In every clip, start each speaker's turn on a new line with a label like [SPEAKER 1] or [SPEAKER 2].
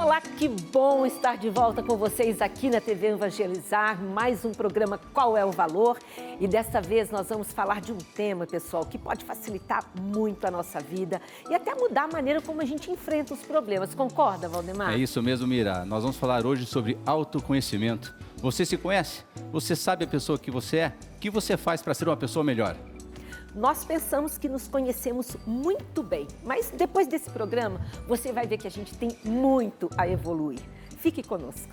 [SPEAKER 1] Olá, que bom estar de volta com vocês aqui na TV Evangelizar, mais um programa Qual é o Valor? E desta vez nós vamos falar de um tema, pessoal, que pode facilitar muito a nossa vida e até mudar a maneira como a gente enfrenta os problemas. Concorda, Valdemar?
[SPEAKER 2] É isso mesmo, Mira. Nós vamos falar hoje sobre autoconhecimento. Você se conhece? Você sabe a pessoa que você é? O que você faz para ser uma pessoa melhor?
[SPEAKER 1] Nós pensamos que nos conhecemos muito bem, mas depois desse programa você vai ver que a gente tem muito a evoluir. Fique conosco.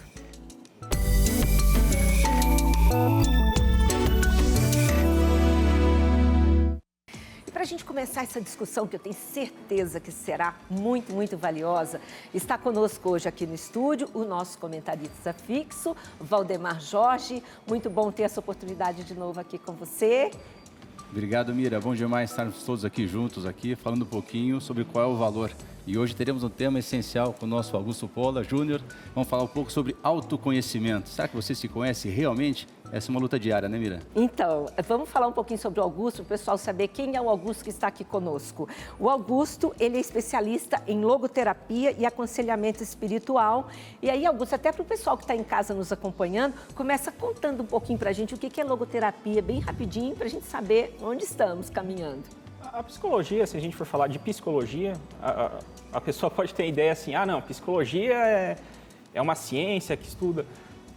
[SPEAKER 1] E para a gente começar essa discussão, que eu tenho certeza que será muito, muito valiosa, está conosco hoje aqui no estúdio o nosso comentarista fixo, Valdemar Jorge. Muito bom ter essa oportunidade de novo aqui com você.
[SPEAKER 2] Obrigado, Mira. Bom demais estarmos todos aqui juntos, aqui, falando um pouquinho sobre qual é o valor. E hoje teremos um tema essencial com o nosso Augusto Pola Júnior. Vamos falar um pouco sobre autoconhecimento. Será que você se conhece realmente? Essa é uma luta diária, né, Mira?
[SPEAKER 1] Então, vamos falar um pouquinho sobre o Augusto, para o pessoal saber quem é o Augusto que está aqui conosco. O Augusto, ele é especialista em logoterapia e aconselhamento espiritual. E aí, Augusto, até para o pessoal que está em casa nos acompanhando, começa contando um pouquinho para a gente o que é logoterapia, bem rapidinho, para a gente saber onde estamos caminhando.
[SPEAKER 3] A psicologia, se a gente for falar de psicologia, a, a, a pessoa pode ter a ideia assim, ah, não, psicologia é, é uma ciência que estuda...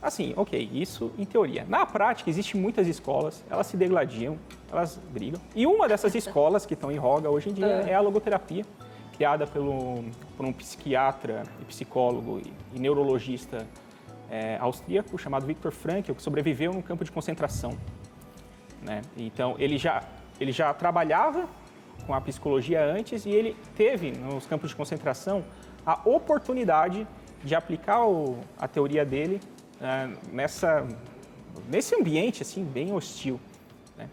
[SPEAKER 3] Assim, ok, isso em teoria. Na prática, existem muitas escolas, elas se degladiam, elas brigam. E uma dessas escolas que estão em roga hoje em dia é a logoterapia, criada pelo, por um psiquiatra e psicólogo e, e neurologista é, austríaco chamado Viktor Frankl, que sobreviveu num campo de concentração. Né? Então, ele já, ele já trabalhava com a psicologia antes e ele teve, nos campos de concentração, a oportunidade de aplicar o, a teoria dele nessa, nesse ambiente assim bem hostil. Né?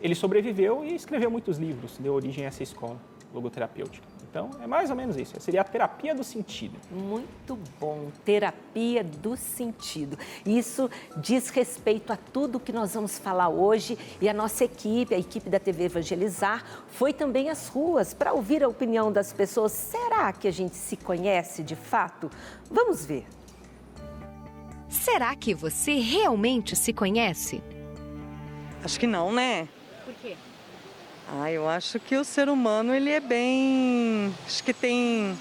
[SPEAKER 3] Ele sobreviveu e escreveu muitos livros, deu origem a essa escola logoterapêutica. Então, é mais ou menos isso. Seria a terapia do sentido.
[SPEAKER 1] Muito bom. Terapia do sentido. Isso diz respeito a tudo que nós vamos falar hoje. E a nossa equipe, a equipe da TV Evangelizar, foi também às ruas para ouvir a opinião das pessoas. Será que a gente se conhece de fato? Vamos ver.
[SPEAKER 4] Será que você realmente se conhece?
[SPEAKER 5] Acho que não, né?
[SPEAKER 4] Por quê?
[SPEAKER 5] Ah, eu acho que o ser humano ele é bem, acho que tem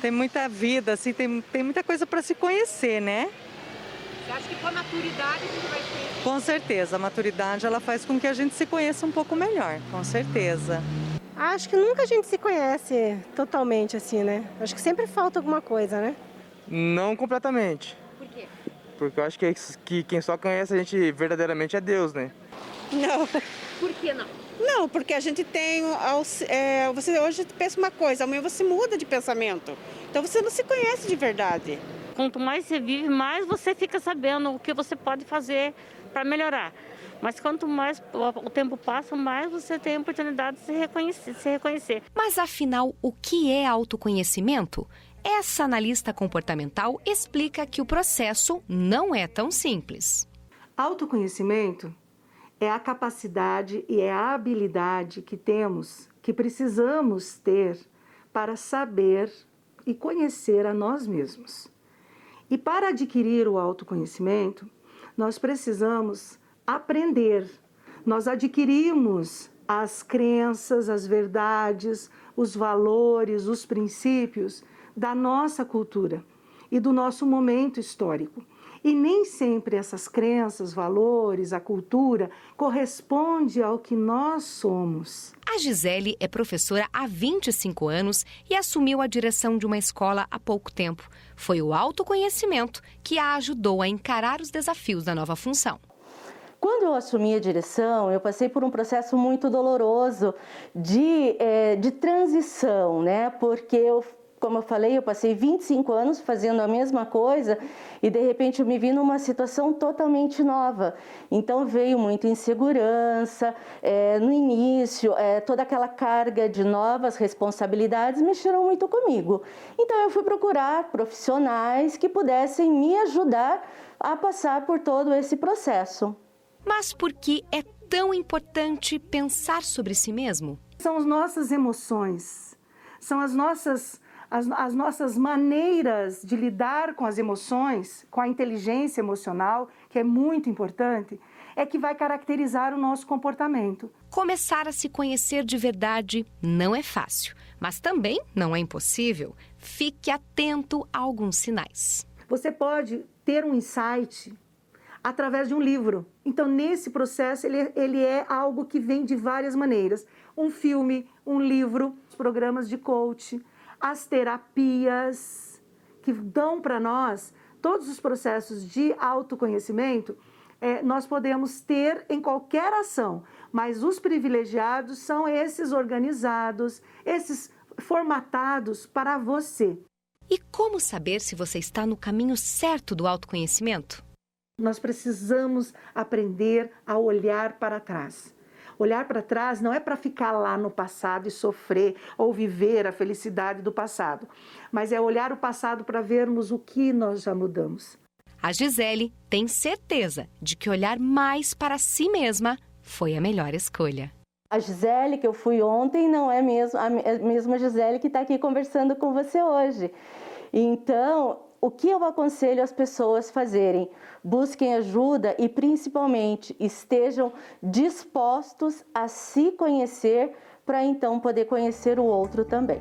[SPEAKER 5] tem muita vida, assim, tem, tem muita coisa para se conhecer, né?
[SPEAKER 4] Você acha que com a maturidade a gente vai ter?
[SPEAKER 5] Com certeza, a maturidade ela faz com que a gente se conheça um pouco melhor, com certeza.
[SPEAKER 6] Acho que nunca a gente se conhece totalmente assim, né? Acho que sempre falta alguma coisa, né?
[SPEAKER 7] Não completamente. Porque eu acho que, que quem só conhece a gente verdadeiramente é Deus, né?
[SPEAKER 8] Não.
[SPEAKER 4] Por que não?
[SPEAKER 8] Não, porque a gente tem. É, você hoje pensa uma coisa, amanhã você muda de pensamento. Então você não se conhece de verdade.
[SPEAKER 9] Quanto mais você vive, mais você fica sabendo o que você pode fazer para melhorar. Mas quanto mais o tempo passa, mais você tem a oportunidade de se reconhecer, se reconhecer.
[SPEAKER 4] Mas afinal, o que é autoconhecimento? Essa analista comportamental explica que o processo não é tão simples.
[SPEAKER 10] Autoconhecimento é a capacidade e é a habilidade que temos, que precisamos ter para saber e conhecer a nós mesmos. E para adquirir o autoconhecimento, nós precisamos aprender. Nós adquirimos as crenças, as verdades, os valores, os princípios da nossa cultura e do nosso momento histórico. E nem sempre essas crenças, valores, a cultura corresponde ao que nós somos.
[SPEAKER 4] A Gisele é professora há 25 anos e assumiu a direção de uma escola há pouco tempo. Foi o autoconhecimento que a ajudou a encarar os desafios da nova função.
[SPEAKER 11] Quando eu assumi a direção, eu passei por um processo muito doloroso de, é, de transição, né? Porque eu como eu falei, eu passei 25 anos fazendo a mesma coisa e de repente eu me vi numa situação totalmente nova. Então veio muita insegurança, é, no início, é, toda aquela carga de novas responsabilidades mexeram muito comigo. Então eu fui procurar profissionais que pudessem me ajudar a passar por todo esse processo.
[SPEAKER 4] Mas por que é tão importante pensar sobre si mesmo?
[SPEAKER 10] São as nossas emoções, são as nossas as, as nossas maneiras de lidar com as emoções, com a inteligência emocional, que é muito importante, é que vai caracterizar o nosso comportamento.
[SPEAKER 4] Começar a se conhecer de verdade não é fácil, mas também não é impossível. Fique atento a alguns sinais.
[SPEAKER 10] Você pode ter um insight através de um livro. Então, nesse processo, ele, ele é algo que vem de várias maneiras. Um filme, um livro, programas de coach, as terapias que dão para nós todos os processos de autoconhecimento, é, nós podemos ter em qualquer ação, mas os privilegiados são esses organizados, esses formatados para você.
[SPEAKER 4] E como saber se você está no caminho certo do autoconhecimento?
[SPEAKER 10] Nós precisamos aprender a olhar para trás. Olhar para trás não é para ficar lá no passado e sofrer ou viver a felicidade do passado, mas é olhar o passado para vermos o que nós já mudamos.
[SPEAKER 4] A Gisele tem certeza de que olhar mais para si mesma foi a melhor escolha.
[SPEAKER 11] A Gisele que eu fui ontem não é mesmo a mesma Gisele que está aqui conversando com você hoje. Então, o que eu aconselho as pessoas fazerem? Busquem ajuda e, principalmente, estejam dispostos a se conhecer para então poder conhecer o outro também.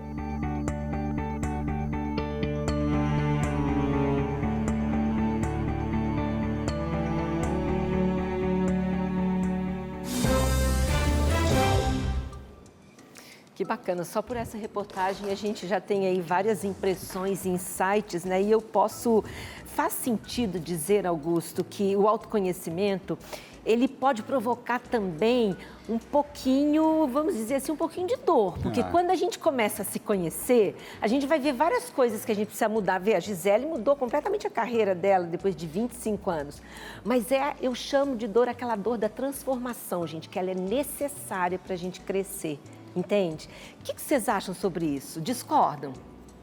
[SPEAKER 1] Bacana, só por essa reportagem a gente já tem aí várias impressões, insights, né? E eu posso. Faz sentido dizer, Augusto, que o autoconhecimento ele pode provocar também um pouquinho, vamos dizer assim, um pouquinho de dor. Porque ah. quando a gente começa a se conhecer, a gente vai ver várias coisas que a gente precisa mudar. Vê, a Gisele mudou completamente a carreira dela depois de 25 anos. Mas é, eu chamo de dor aquela dor da transformação, gente, que ela é necessária para a gente crescer. Entende? O que vocês acham sobre isso? Discordam?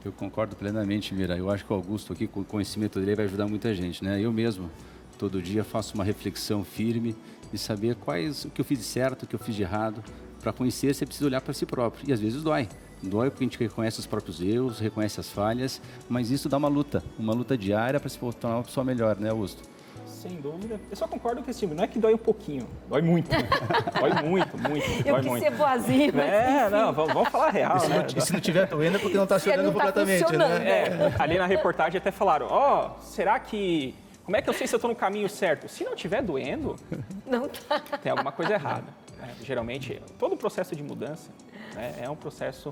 [SPEAKER 2] Eu concordo plenamente, Mira. Eu acho que o Augusto aqui, com o conhecimento dele, vai ajudar muita gente, né? Eu mesmo, todo dia, faço uma reflexão firme e saber quais o que eu fiz de certo, o que eu fiz de errado. Para conhecer, você precisa olhar para si próprio. E às vezes dói. Dói porque a gente reconhece os próprios erros, reconhece as falhas, mas isso dá uma luta, uma luta diária para se tornar uma pessoa melhor, né, Augusto?
[SPEAKER 3] Sem dúvida. Eu só concordo com esse time. Não é que dói um pouquinho, dói muito. dói muito, muito.
[SPEAKER 1] Eu
[SPEAKER 3] dói
[SPEAKER 1] quis
[SPEAKER 3] muito.
[SPEAKER 1] ser boazinha, mas
[SPEAKER 3] É,
[SPEAKER 1] enfim.
[SPEAKER 3] não, vamos, vamos falar real,
[SPEAKER 2] E se,
[SPEAKER 3] né?
[SPEAKER 2] não, e se não tiver doendo é porque não está
[SPEAKER 1] Se
[SPEAKER 2] chorando
[SPEAKER 1] não tá
[SPEAKER 2] completamente, né?
[SPEAKER 3] É, ali na reportagem até falaram, ó, será que... Como é que eu sei se eu estou no caminho certo? Se não estiver doendo,
[SPEAKER 1] Não tá.
[SPEAKER 3] tem alguma coisa errada. né? Geralmente, todo processo de mudança né, é um processo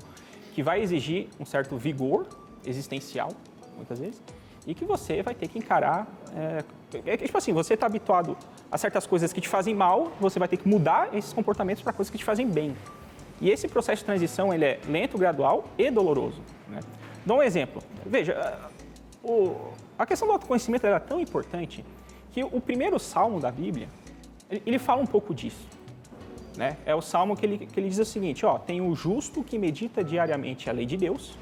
[SPEAKER 3] que vai exigir um certo vigor existencial, muitas vezes, e que você vai ter que encarar. É, é que, tipo assim, você está habituado a certas coisas que te fazem mal, você vai ter que mudar esses comportamentos para coisas que te fazem bem. E esse processo de transição ele é lento, gradual e doloroso. Né? Dou um exemplo. Veja, o, a questão do autoconhecimento era tão importante que o primeiro salmo da Bíblia ele, ele fala um pouco disso. Né? É o salmo que ele, que ele diz o seguinte: ó, tem o justo que medita diariamente a lei de Deus,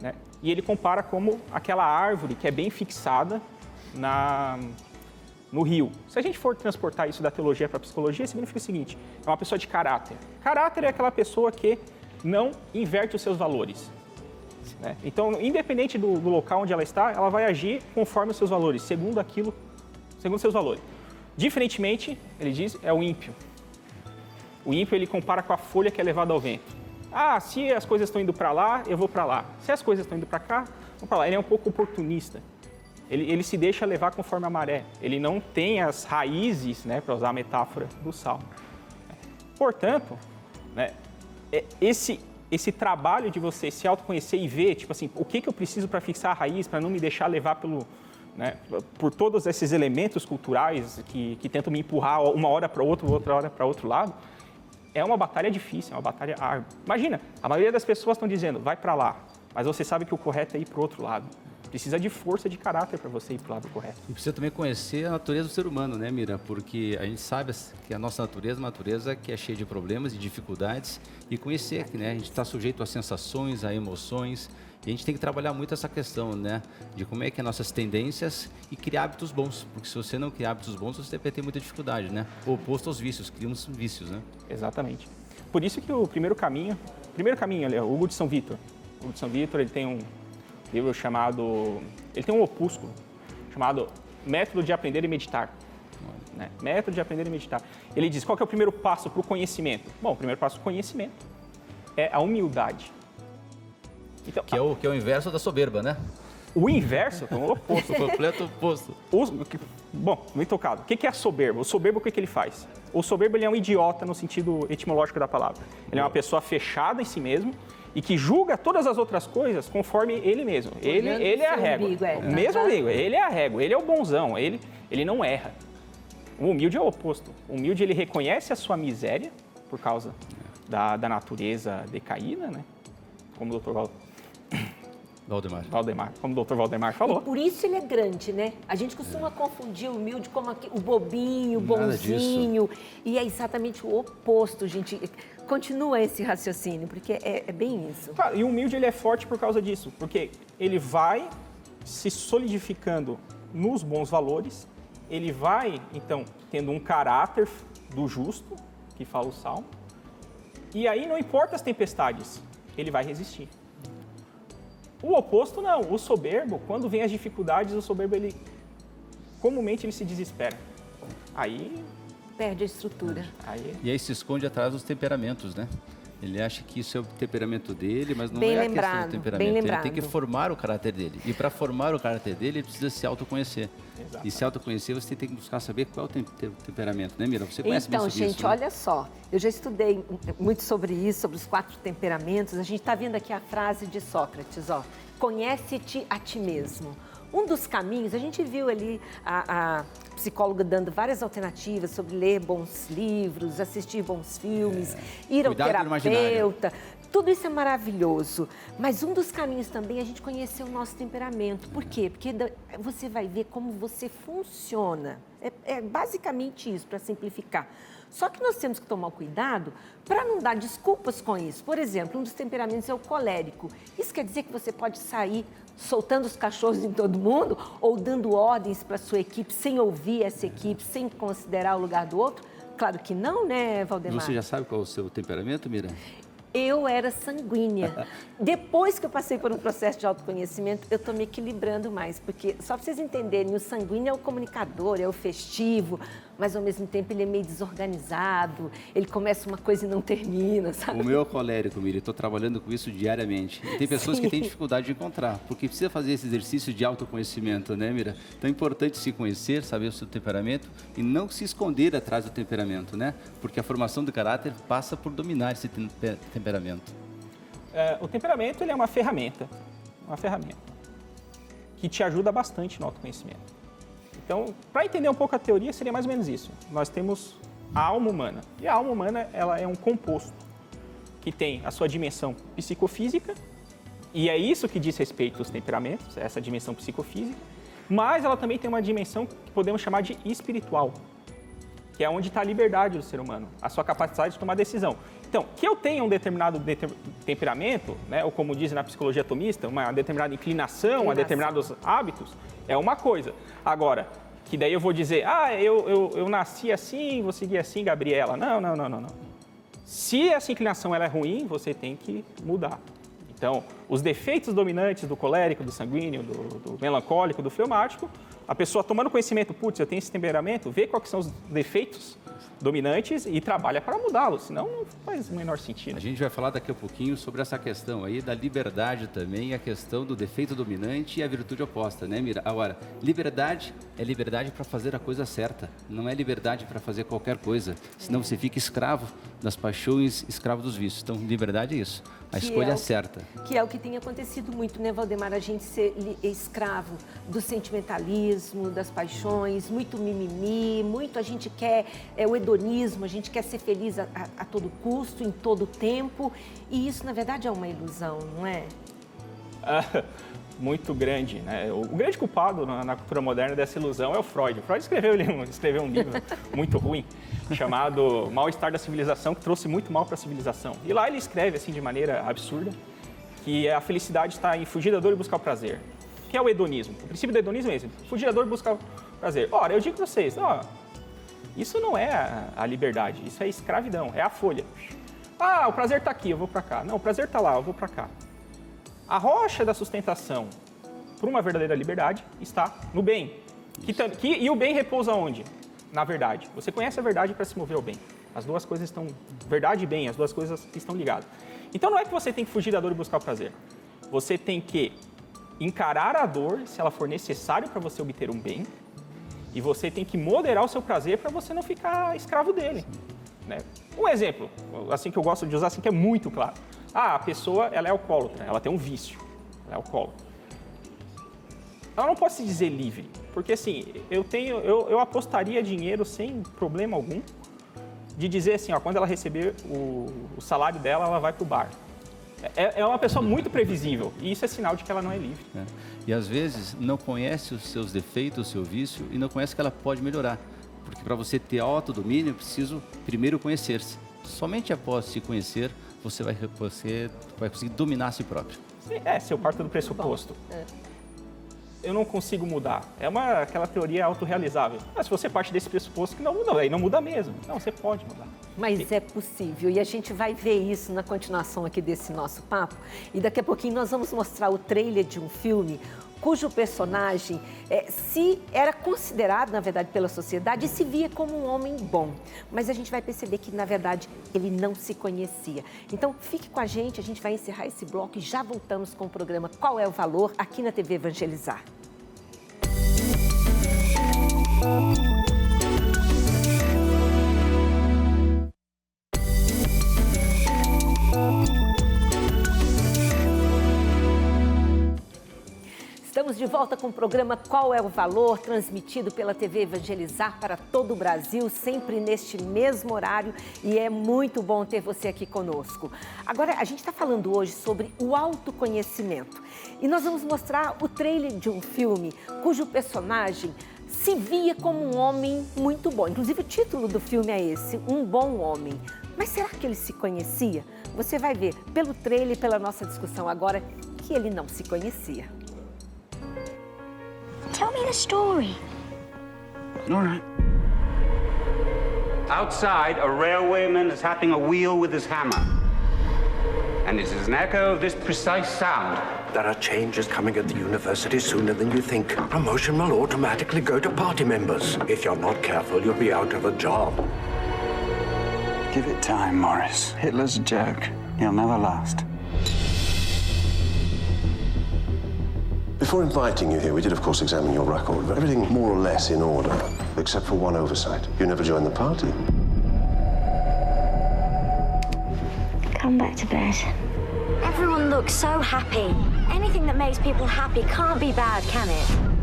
[SPEAKER 3] né? E ele compara como aquela árvore que é bem fixada na, no rio. Se a gente for transportar isso da teologia para a psicologia, significa o seguinte: é uma pessoa de caráter. Caráter é aquela pessoa que não inverte os seus valores. né? Então, independente do, do local onde ela está, ela vai agir conforme os seus valores, segundo aquilo, segundo seus valores. Diferentemente, ele diz, é o ímpio. O ímpio ele compara com a folha que é levada ao vento. Ah, se as coisas estão indo para lá, eu vou para lá. Se as coisas estão indo para cá, vou para lá. Ele é um pouco oportunista. Ele, ele se deixa levar conforme a maré. Ele não tem as raízes, né, para usar a metáfora do salmo. Portanto, né, é- esse esse trabalho de você se autoconhecer e ver, tipo assim, o que, que eu preciso para fixar a raiz, para não me deixar levar pelo, né, por todos esses elementos culturais que, que tentam me empurrar uma hora para outra, outra hora para outro lado, é uma batalha difícil, é uma batalha árdua. Imagina, a maioria das pessoas estão dizendo, vai para lá, mas você sabe que o correto é ir para o outro lado. Precisa de força de caráter para você ir para o lado correto.
[SPEAKER 2] E precisa também conhecer a natureza do ser humano, né, Mira? Porque a gente sabe que a nossa natureza é uma natureza que é cheia de problemas e dificuldades. E conhecer que né, a gente está sujeito a sensações, a emoções. E a gente tem que trabalhar muito essa questão, né? De como é que é nossas tendências e criar hábitos bons. Porque se você não criar hábitos bons, você vai ter muita dificuldade, né? O oposto aos vícios, criamos vícios, né?
[SPEAKER 3] Exatamente. Por isso que o primeiro caminho, primeiro caminho ali, é o Hugo de São Vitor, o de São Vitor, ele tem um livro chamado, ele tem um opúsculo chamado Método de Aprender e Meditar. Né? Método de Aprender e Meditar. Ele diz, qual é o primeiro passo para o conhecimento? Bom, o primeiro passo para o conhecimento é a humildade.
[SPEAKER 2] Então, que, é o, que é o inverso da soberba, né?
[SPEAKER 3] O inverso, o oposto.
[SPEAKER 2] o completo oposto.
[SPEAKER 3] O, bom, muito tocado. O que é a soberba? O soberbo, o que, que ele faz? O soberbo ele é um idiota no sentido etimológico da palavra. Ele é uma pessoa fechada em si mesmo e que julga todas as outras coisas conforme ele mesmo. Ele, ele é a régua. Umbigo, é. Mesmo amigo, ele é a régua, ele é o bonzão, ele, ele não erra. O humilde é o oposto. O humilde ele reconhece a sua miséria por causa da, da natureza decaída, né? Como o Dr.
[SPEAKER 2] Valdemar.
[SPEAKER 3] Valdemar, como o doutor Valdemar falou.
[SPEAKER 1] E por isso ele é grande, né? A gente costuma é. confundir o humilde como o bobinho, o bonzinho. E é exatamente o oposto, gente. Continua esse raciocínio, porque é, é bem isso.
[SPEAKER 3] e o humilde ele é forte por causa disso, porque ele vai se solidificando nos bons valores, ele vai, então, tendo um caráter do justo, que fala o Salmo, e aí não importa as tempestades, ele vai resistir. O oposto não, o soberbo, quando vem as dificuldades, o soberbo ele comumente ele se desespera. Aí
[SPEAKER 1] perde a estrutura.
[SPEAKER 2] Aí... E aí se esconde atrás dos temperamentos, né? Ele acha que isso é o temperamento dele, mas não
[SPEAKER 1] bem
[SPEAKER 2] é
[SPEAKER 1] lembrado,
[SPEAKER 2] a questão do temperamento. Ele tem que formar o caráter dele. E para formar o caráter dele, ele precisa se autoconhecer. Exato. E se autoconhecer, você tem que buscar saber qual é o tem temperamento, né, Mira? Você conhece
[SPEAKER 1] então,
[SPEAKER 2] bem
[SPEAKER 1] sobre
[SPEAKER 2] gente,
[SPEAKER 1] isso, né? olha só. Eu já estudei muito sobre isso, sobre os quatro temperamentos. A gente está vendo aqui a frase de Sócrates, ó. Conhece-te a ti mesmo. Um dos caminhos, a gente viu ali a, a, psicóloga dando várias alternativas sobre ler bons livros, assistir bons filmes, é. ir ao Cuidado terapeuta. Tudo isso é maravilhoso, mas um dos caminhos também é a gente conhecer o nosso temperamento. Por quê? Porque você vai ver como você funciona. É, é basicamente isso, para simplificar. Só que nós temos que tomar cuidado para não dar desculpas com isso. Por exemplo, um dos temperamentos é o colérico. Isso quer dizer que você pode sair soltando os cachorros em todo mundo ou dando ordens para sua equipe sem ouvir essa equipe, sem considerar o lugar do outro? Claro que não, né, Valdemar?
[SPEAKER 2] Você já sabe qual é o seu temperamento, Mira?
[SPEAKER 1] eu era sanguínea. Depois que eu passei por um processo de autoconhecimento, eu estou me equilibrando mais, porque só para vocês entenderem, o sanguíneo é o comunicador, é o festivo, mas ao mesmo tempo ele é meio desorganizado, ele começa uma coisa e não termina, sabe?
[SPEAKER 2] O meu é colérico, Miri, estou trabalhando com isso diariamente. E tem pessoas Sim. que têm dificuldade de encontrar, porque precisa fazer esse exercício de autoconhecimento, né, Mira? Então é importante se conhecer, saber o seu temperamento e não se esconder atrás do temperamento, né? Porque a formação do caráter passa por dominar esse temperamento.
[SPEAKER 3] É, o temperamento ele é uma ferramenta, uma ferramenta que te ajuda bastante no autoconhecimento. Então, para entender um pouco a teoria, seria mais ou menos isso. Nós temos a alma humana. E a alma humana ela é um composto que tem a sua dimensão psicofísica, e é isso que diz respeito aos temperamentos, essa dimensão psicofísica, mas ela também tem uma dimensão que podemos chamar de espiritual, que é onde está a liberdade do ser humano, a sua capacidade de tomar decisão. Então, que eu tenha um determinado de temperamento, né, ou como dizem na psicologia atomista, uma determinada inclinação a determinados hábitos, é uma coisa. Agora, que daí eu vou dizer, ah, eu, eu, eu nasci assim, vou seguir assim, Gabriela. Não, não, não, não, não. Se essa inclinação ela é ruim, você tem que mudar. Então, os defeitos dominantes do colérico, do sanguíneo, do, do melancólico, do fleumático, a pessoa tomando conhecimento, putz, eu tenho esse temperamento, vê quais são os defeitos dominantes e trabalha para mudá-los, senão não faz o menor sentido.
[SPEAKER 2] A gente vai falar daqui a pouquinho sobre essa questão aí da liberdade também, a questão do defeito dominante e a virtude oposta, né, Mira? Agora, liberdade é liberdade para fazer a coisa certa, não é liberdade para fazer qualquer coisa, senão você fica escravo das paixões, escravo dos vícios. Então, liberdade é isso, a que escolha é certa.
[SPEAKER 1] Que é o que tem acontecido muito, né, Valdemar? A gente ser escravo do sentimentalismo, das paixões, muito mimimi, muito a gente quer é, o hedonismo, a gente quer ser feliz a, a, a todo custo, em todo tempo. E isso, na verdade, é uma ilusão, não é?
[SPEAKER 3] Ah, muito grande. Né? O, grande culpado na, na, cultura moderna dessa ilusão é o Freud. O Freud escreveu, escreveu um livro muito ruim chamado Mal-Estar da Civilização, que trouxe muito mal para a civilização. E lá ele escreve, assim, de maneira absurda, que a felicidade está em fugir da dor e buscar o prazer. Que é o hedonismo. O princípio do hedonismo é esse: fugir da dor e buscar o prazer. Ora, eu digo para vocês, ó, isso não é a, a liberdade, isso é escravidão, é a folha. Ah, o prazer está aqui, eu vou para cá. Não, o prazer está lá, eu vou para cá. A rocha da sustentação para uma verdadeira liberdade está no bem. Que, que, e o bem repousa onde? Na verdade. Você conhece a verdade para se mover ao bem. As duas coisas estão. Verdade e bem, as duas coisas estão ligadas. Então não é que você tem que fugir da dor e buscar o prazer. Você tem que encarar a dor se ela for necessária para você obter um bem. E você tem que moderar o seu prazer para você não ficar escravo dele. Né? Um exemplo, assim que eu gosto de usar, assim que é muito claro. Ah, a pessoa ela é alcoólatra, ela tem um vício, ela é alcoólatra. Ela não pode se dizer livre, porque assim, eu tenho, eu, eu apostaria dinheiro sem problema algum de dizer assim, ó, quando ela receber o, o salário dela, ela vai para o bar. É, é, uma pessoa muito previsível e isso é sinal de que ela não é livre. É.
[SPEAKER 2] E às vezes não conhece os seus defeitos, o seu vício e não conhece que ela pode melhorar. Porque para você ter autodomínio, é preciso primeiro conhecer-se. Somente após se conhecer, você vai, você vai conseguir dominar a si próprio.
[SPEAKER 3] É, se eu parto do pressuposto. É eu não consigo mudar. É uma, aquela teoria autorrealizável. Mas se você parte desse pressuposto que não muda, aí não muda mesmo. Não, você pode mudar.
[SPEAKER 1] Mas é possível e a gente vai ver isso na continuação aqui desse nosso papo. E daqui a pouquinho nós vamos mostrar o trailer de um filme cujo personagem é, se era considerado, na verdade, pela sociedade e se via como um homem bom. Mas a gente vai perceber que, na verdade, ele não se conhecia. Então, fique com a gente, a gente vai encerrar esse bloco e já voltamos com o programa Qual é o Valor aqui na TV Evangelizar. De volta com o programa Qual é o Valor, transmitido pela TV Evangelizar para todo o Brasil, sempre neste mesmo horário e é muito bom ter você aqui conosco. Agora, a gente está falando hoje sobre o autoconhecimento e nós vamos mostrar o trailer de um filme cujo personagem se via como um homem muito bom. Inclusive, o título do filme é esse: Um Bom Homem. Mas será que ele se conhecia? Você vai ver pelo trailer e pela nossa discussão agora que ele não se conhecia.
[SPEAKER 12] Tell me the story.
[SPEAKER 13] All right. Outside, a railwayman is tapping a wheel with his hammer. And it is an echo of this precise sound
[SPEAKER 14] there are changes coming at the university sooner than you think. Promotion will automatically go to party members. If you're not careful, you'll be out of a job.
[SPEAKER 15] Give it time, Morris. Hitler's a joke. He'll never last.
[SPEAKER 16] Before inviting you here, we did, of course, examine your record. Everything more or less in order, except for one oversight. You never joined the party.
[SPEAKER 12] Come back to bed. Everyone looks so happy. Anything that makes people happy can't be bad, can it?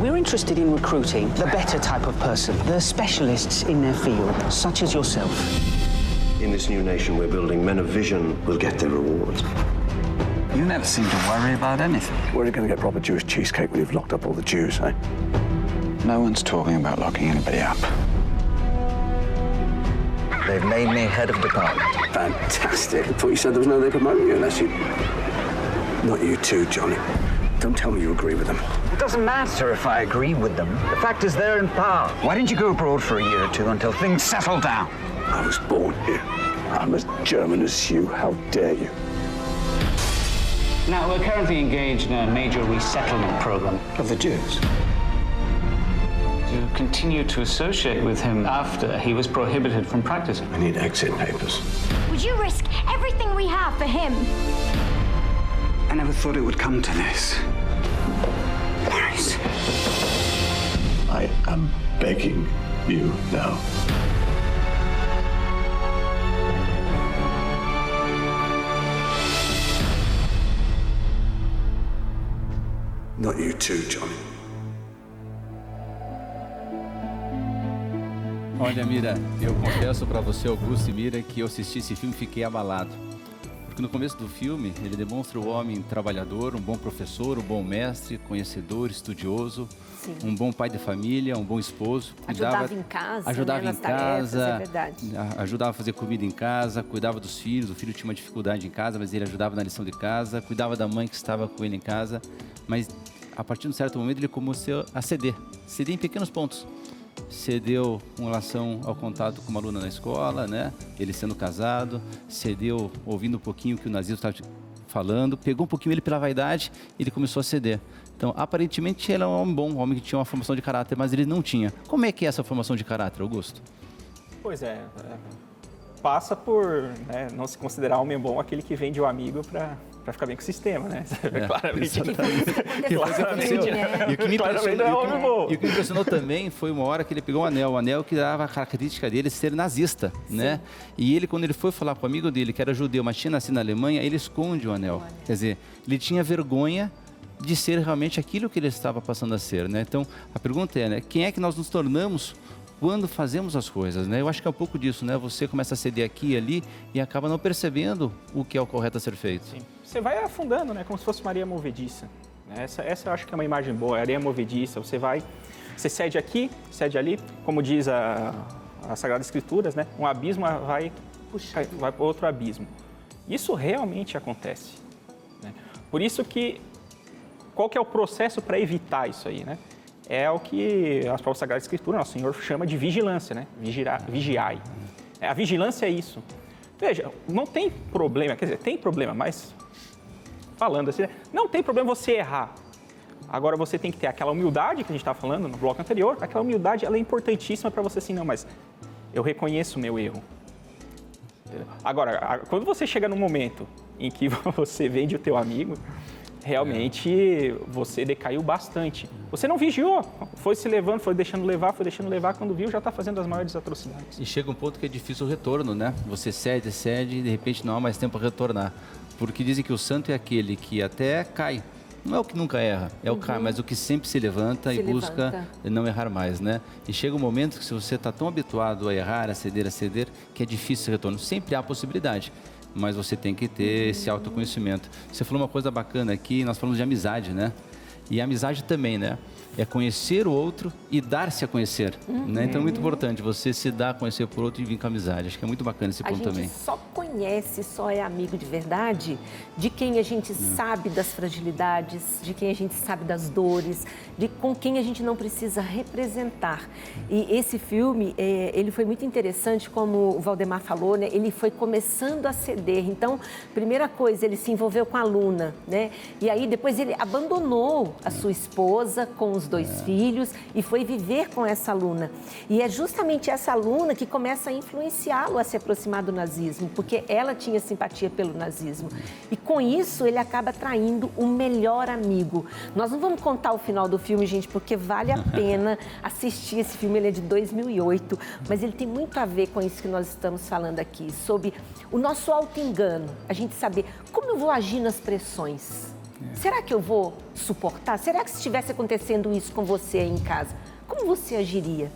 [SPEAKER 17] We're interested in recruiting the better type of person, the specialists in their field, such as yourself.
[SPEAKER 16] In this new nation we're building, men of vision will get their rewards.
[SPEAKER 15] You never seem to worry about anything.
[SPEAKER 14] Where are you going to get proper Jewish cheesecake when you've locked up all the Jews, eh?
[SPEAKER 15] No one's talking about locking anybody up.
[SPEAKER 14] They've made me head of department. Fantastic. I thought you said there was no way promoting you unless you... Not you too, Johnny. Don't tell me you agree with them.
[SPEAKER 17] It doesn't matter if I agree with them. The fact is they're in power. Why didn't you go abroad for a year or two until things settled down?
[SPEAKER 14] I was born here. I'm as German as you. How dare you?
[SPEAKER 17] Now, we're currently engaged in a major resettlement program.
[SPEAKER 14] Of the Jews?
[SPEAKER 17] to continue to associate with him after he was prohibited from practicing.
[SPEAKER 14] I need exit papers.
[SPEAKER 12] Would you risk everything we have for him?
[SPEAKER 15] I never thought it would come to this.
[SPEAKER 14] Boris. I am begging you now. Not you too, Johnny.
[SPEAKER 2] Olha, Mira, eu confesso para você, Augusto e Mira, que eu assisti esse filme e fiquei abalado. Porque no começo do filme, ele demonstra o homem trabalhador, um bom professor, um bom mestre, conhecedor, estudioso, Sim. um bom pai de família, um bom esposo.
[SPEAKER 1] Cuidava, ajudava em casa,
[SPEAKER 2] ajudava
[SPEAKER 1] né,
[SPEAKER 2] em casa, tarefas, é ajudava a fazer comida em casa, cuidava dos filhos. O filho tinha uma dificuldade em casa, mas ele ajudava na lição de casa, cuidava da mãe que estava com ele em casa. Mas a partir de um certo momento ele começou a ceder, ceder em pequenos pontos cedeu com relação ao contato com uma aluna na escola, né? Ele sendo casado, cedeu ouvindo um pouquinho o que o nazismo estava falando, pegou um pouquinho ele pela vaidade, ele começou a ceder. Então, aparentemente, ele é um homem bom, um homem que tinha uma formação de caráter, mas ele não tinha. Como é que é essa formação de caráter, Augusto?
[SPEAKER 3] Pois é, é, passa por né, não se considerar homem bom aquele que vende o amigo para para ficar bem com o sistema, né?
[SPEAKER 2] É,
[SPEAKER 3] claramente.
[SPEAKER 2] claramente,
[SPEAKER 3] né?
[SPEAKER 2] E o que me impressionou, e o que me impressionou também foi uma hora que ele pegou um anel, o anel que dava a característica dele ser nazista, né? E ele, quando ele foi falar com o amigo dele, que era judeu, mas tinha nascido na Alemanha, ele esconde o anel. Quer dizer, ele tinha vergonha de ser realmente aquilo que ele estava passando a ser, né? Então, a pergunta é, né? Quem é que nós nos tornamos quando fazemos as coisas, né? Eu acho que é um pouco disso, né? Você começa a ceder aqui e ali e acaba não percebendo o que é o correto a ser feito.
[SPEAKER 3] Sim. Você vai afundando, né? Como se fosse Maria Movediça. Essa, essa eu acho que é uma imagem boa, areia movediça. Você vai, você cede aqui, cede ali, como diz a, a Sagrada Escrituras, né? Um abismo vai, puxa, vai para outro abismo. Isso realmente acontece. Né? Por isso que, qual que é o processo para evitar isso aí, né? É o que as próprias Sagradas Escrituras, nosso Senhor chama de vigilância, né? Vigiar, vigiai. É, A vigilância é isso. Veja, não tem problema, quer dizer, tem problema, mas falando assim, né? não tem problema você errar. Agora você tem que ter aquela humildade que a gente estava falando no bloco anterior. Aquela humildade ela é importantíssima para você assim, não, mas eu reconheço o meu erro. Agora, quando você chega num momento em que você vende o teu amigo, realmente você decaiu bastante. Você não vigiou, foi se levando, foi deixando levar, foi deixando levar, quando viu já está fazendo as maiores atrocidades.
[SPEAKER 2] E chega um ponto que é difícil o retorno, né? Você cede, cede e de repente não há mais tempo para retornar. Porque dizem que o santo é aquele que até cai. Não é o que nunca erra, é o
[SPEAKER 1] Uhum.
[SPEAKER 2] cai, mas o que sempre se levanta
[SPEAKER 1] Se
[SPEAKER 2] e busca
[SPEAKER 1] levanta.
[SPEAKER 2] não errar mais, né? E chega um momento que se você está tão habituado a errar, a ceder, a ceder, que é difícil esse retorno. Sempre há possibilidade, mas você tem que ter esse autoconhecimento. Você falou uma coisa bacana aqui, nós falamos de amizade, né? E amizade também, né? É conhecer o outro e dar-se a conhecer, né? Então é muito importante você se dar a conhecer por outro e vir com a amizade. Acho que é muito bacana esse
[SPEAKER 1] A
[SPEAKER 2] ponto
[SPEAKER 1] gente
[SPEAKER 2] também.
[SPEAKER 1] só conhece, só é amigo de verdade de quem a gente sabe das fragilidades, de quem a gente sabe das dores, de com quem a gente não precisa representar. E esse filme, eh, ele foi muito interessante, como o Valdemar falou, né? Ele foi começando a ceder. Então, primeira coisa, ele se envolveu com a Luna, né? E aí depois ele abandonou a sua esposa com os dois filhos e foi viver com essa aluna. E é justamente essa aluna que começa a influenciá-lo a se aproximar do nazismo, porque ela tinha simpatia pelo nazismo. E com isso ele acaba traindo o melhor amigo. Nós não vamos contar o final do filme, gente, porque vale a pena assistir esse filme. Ele é de 2008, mas ele tem muito a ver com isso que nós estamos falando aqui, sobre o nosso auto-engano, a gente saber como eu vou agir nas pressões. Será que eu vou suportar? Será que se estivesse acontecendo isso com você aí em casa, como você agiria?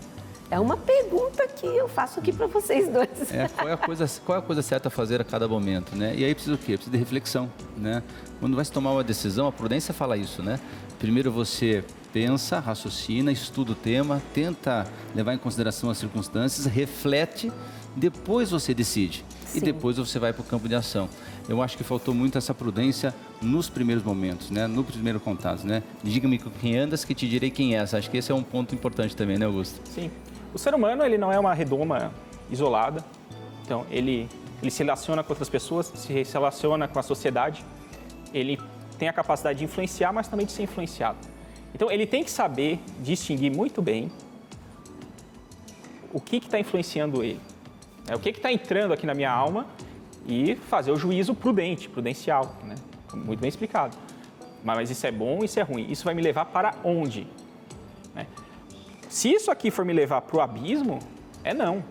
[SPEAKER 1] É uma pergunta que eu faço aqui para vocês dois.
[SPEAKER 2] É, qual, é a coisa, qual é a coisa certa a fazer a cada momento, né? E aí precisa o quê? Precisa de reflexão, né? Quando vai se tomar uma decisão, a prudência fala isso, né? Primeiro você pensa, raciocina, estuda o tema, tenta levar em consideração as circunstâncias, reflete, depois você decide. E
[SPEAKER 1] Sim.
[SPEAKER 2] depois você vai para o campo de ação. Eu acho que faltou muito essa prudência nos primeiros momentos, né? No primeiro contato, né? Diga-me com quem andas que te direi quem és. Acho que esse é um ponto importante também, né, Augusto?
[SPEAKER 3] Sim. O ser humano, ele não é uma redoma isolada. Então, ele, ele se relaciona com outras pessoas, se relaciona com a sociedade. Ele tem a capacidade de influenciar, mas também de ser influenciado. Então, ele tem que saber distinguir muito bem o que está influenciando ele. É, o que está entrando aqui na minha alma e fazer o juízo prudente, prudencial, né? Muito bem explicado. Mas isso é bom, isso é ruim. Isso vai me levar para onde? né? Se isso aqui for me levar para o abismo, é não.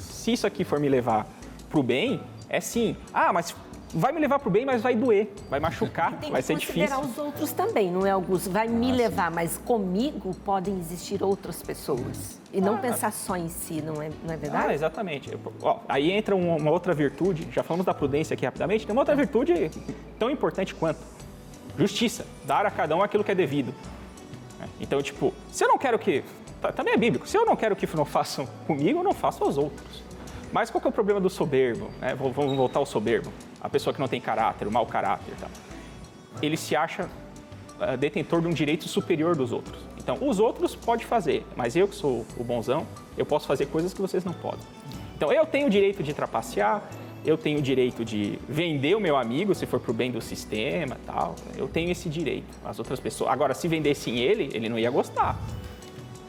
[SPEAKER 3] Se isso aqui for me levar para o bem, é sim. Ah, mas vai me levar para o bem, mas vai doer, vai machucar,
[SPEAKER 1] Tem
[SPEAKER 3] vai
[SPEAKER 1] que
[SPEAKER 3] ser
[SPEAKER 1] considerar
[SPEAKER 3] difícil.
[SPEAKER 1] os outros também, não é, Augusto? Vai me levar, mas comigo podem existir outras pessoas. E não
[SPEAKER 3] Ah.
[SPEAKER 1] pensar só em si, não é, não é
[SPEAKER 3] Ah,
[SPEAKER 1] verdade?
[SPEAKER 3] exatamente. Ó, aí entra um- uma outra virtude, já falamos da prudência aqui rapidamente, tem uma outra virtude tão importante quanto justiça, dar a cada um aquilo que é devido. né? Então, tipo, se eu não quero que. tá- Também é bíblico, se eu não quero que não façam comigo, eu não faço aos outros. Mas qual que é o problema do soberbo? V- Vamos voltar ao soberbo. A pessoa que não tem caráter, o mau caráter e tal. Ele se acha ah, detentor de um direito superior dos outros. Então, os outros pode fazer, mas eu que sou o bonzão, eu posso fazer coisas que vocês não podem. Então, eu tenho o direito de trapacear, eu tenho o direito de vender o meu amigo se for para o bem do sistema tal. Eu tenho esse direito. As outras pessoas. Agora, se vendessem ele, ele não ia gostar.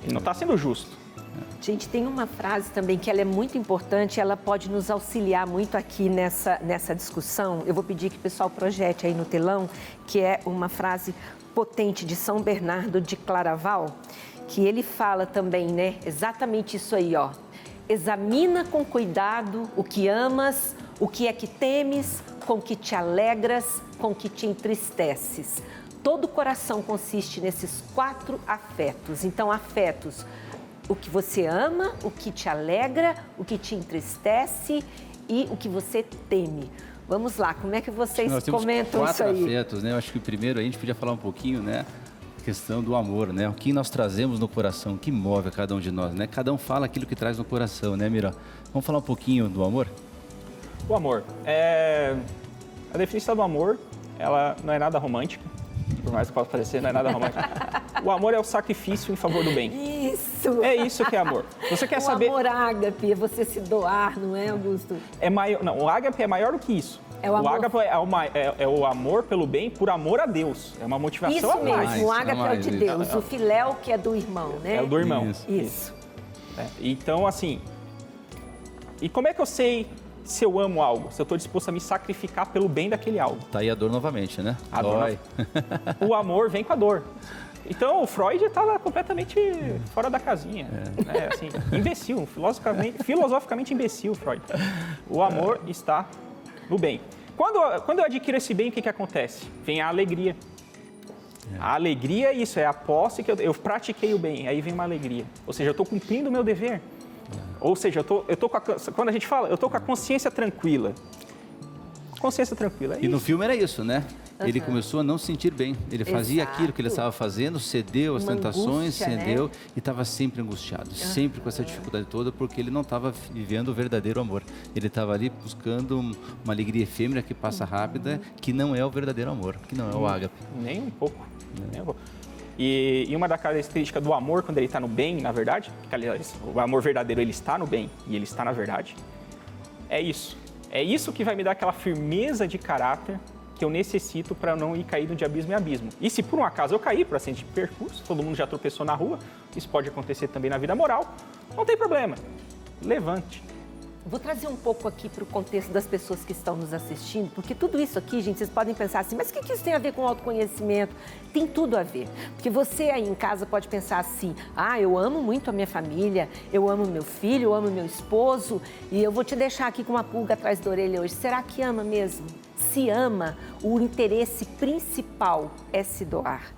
[SPEAKER 3] Ele não está sendo justo.
[SPEAKER 1] Gente, tem uma frase também que ela é muito importante, ela pode nos auxiliar muito aqui nessa, nessa discussão. Eu vou pedir que o pessoal projete aí no telão, que é uma frase potente de São Bernardo de Claraval, que ele fala também, né? Exatamente isso aí, ó. Examina com cuidado o que amas, o que é que temes, com que te alegras, com que te entristeces. Todo coração consiste nesses quatro afetos. Então, afetos, o que você ama, o que te alegra, o que te entristece e o que você teme. Vamos lá, como é que vocês
[SPEAKER 2] Nós temos
[SPEAKER 1] comentam
[SPEAKER 2] quatro
[SPEAKER 1] isso aí?
[SPEAKER 2] afetos, né? Eu acho que o primeiro a gente podia falar um pouquinho, né? a questão do amor, né? O que nós trazemos no coração, o que move a cada um de nós, né? Cada um fala aquilo que traz no coração, né, Mira? Vamos falar um pouquinho do amor?
[SPEAKER 3] O amor. É... A definição do amor, ela não é nada romântica. Por mais que possa parecer, não é nada romântico. O amor é o sacrifício em favor do bem.
[SPEAKER 1] Isso!
[SPEAKER 3] É isso que é amor. Você quer
[SPEAKER 1] o
[SPEAKER 3] saber...
[SPEAKER 1] amor ágape é você se doar, não é, Augusto?
[SPEAKER 3] É maior... Não, o ágape é maior do que isso.
[SPEAKER 1] É o amor-
[SPEAKER 3] ágape é o, ma- é- é o amor pelo bem por amor a Deus. É uma motivação
[SPEAKER 1] Isso
[SPEAKER 3] a mais.
[SPEAKER 1] mesmo, o ágape é o de Deus, o filéu que é do irmão, né?
[SPEAKER 3] É o do irmão.
[SPEAKER 1] Isso.
[SPEAKER 3] É, Então, assim. E como é que eu sei se eu amo algo? Se eu estou disposto a me sacrificar pelo bem daquele algo?
[SPEAKER 2] Tá aí a dor novamente, né?
[SPEAKER 3] A dor
[SPEAKER 2] Dói.
[SPEAKER 3] O amor vem com a dor. Então, o Freud estava completamente fora da casinha. Né? Assim, imbecil, filosoficamente, filosoficamente imbecil, Freud. O amor está no bem. Quando, quando eu adquiro esse bem, o que, que acontece? Vem a alegria. A alegria, isso, é a posse que eu, eu pratiquei o bem, aí vem uma alegria. Ou seja, eu estou cumprindo o meu dever. Ou seja, eu tô, eu tô com a, quando a gente fala, eu estou com a consciência tranquila. Consciência tranquila. é
[SPEAKER 2] E no
[SPEAKER 3] isso.
[SPEAKER 2] filme era isso, né? Ele
[SPEAKER 3] Aham.
[SPEAKER 2] começou a não se sentir bem. Ele fazia
[SPEAKER 3] Exato.
[SPEAKER 2] aquilo que ele estava fazendo, cedeu às
[SPEAKER 3] Uma
[SPEAKER 2] tentações,
[SPEAKER 3] angústia, né?
[SPEAKER 2] cedeu e estava sempre angustiado, sempre com essa dificuldade toda, porque ele não estava vivendo o verdadeiro amor. Ele estava ali buscando um- uma alegria efêmera que passa rápida, que não é o verdadeiro amor, que não é o
[SPEAKER 3] Hum.
[SPEAKER 2] ágape.
[SPEAKER 3] Nem um pouco. Nem um pouco. E, e uma das características do amor, quando ele está no bem, na verdade, que, aliás, o amor verdadeiro ele está no bem e ele está na verdade, é isso. É isso que vai me dar aquela firmeza de caráter que eu necessito para não ir cair de abismo em abismo. E se por um acaso eu cair por acidente de percurso, todo mundo já tropeçou na rua, isso pode acontecer também na vida moral, não tem problema. Levante.
[SPEAKER 1] Vou trazer um pouco aqui para o contexto das pessoas que estão nos assistindo, porque tudo isso aqui, gente, vocês podem pensar assim, mas o que isso tem a ver com autoconhecimento? Tem tudo a ver. Porque você aí em casa pode pensar assim, ah, eu amo muito a minha família, eu amo meu filho, eu amo meu esposo, e eu vou te deixar aqui com uma pulga atrás da orelha hoje. Será que ama mesmo? Se ama, o interesse principal é se doar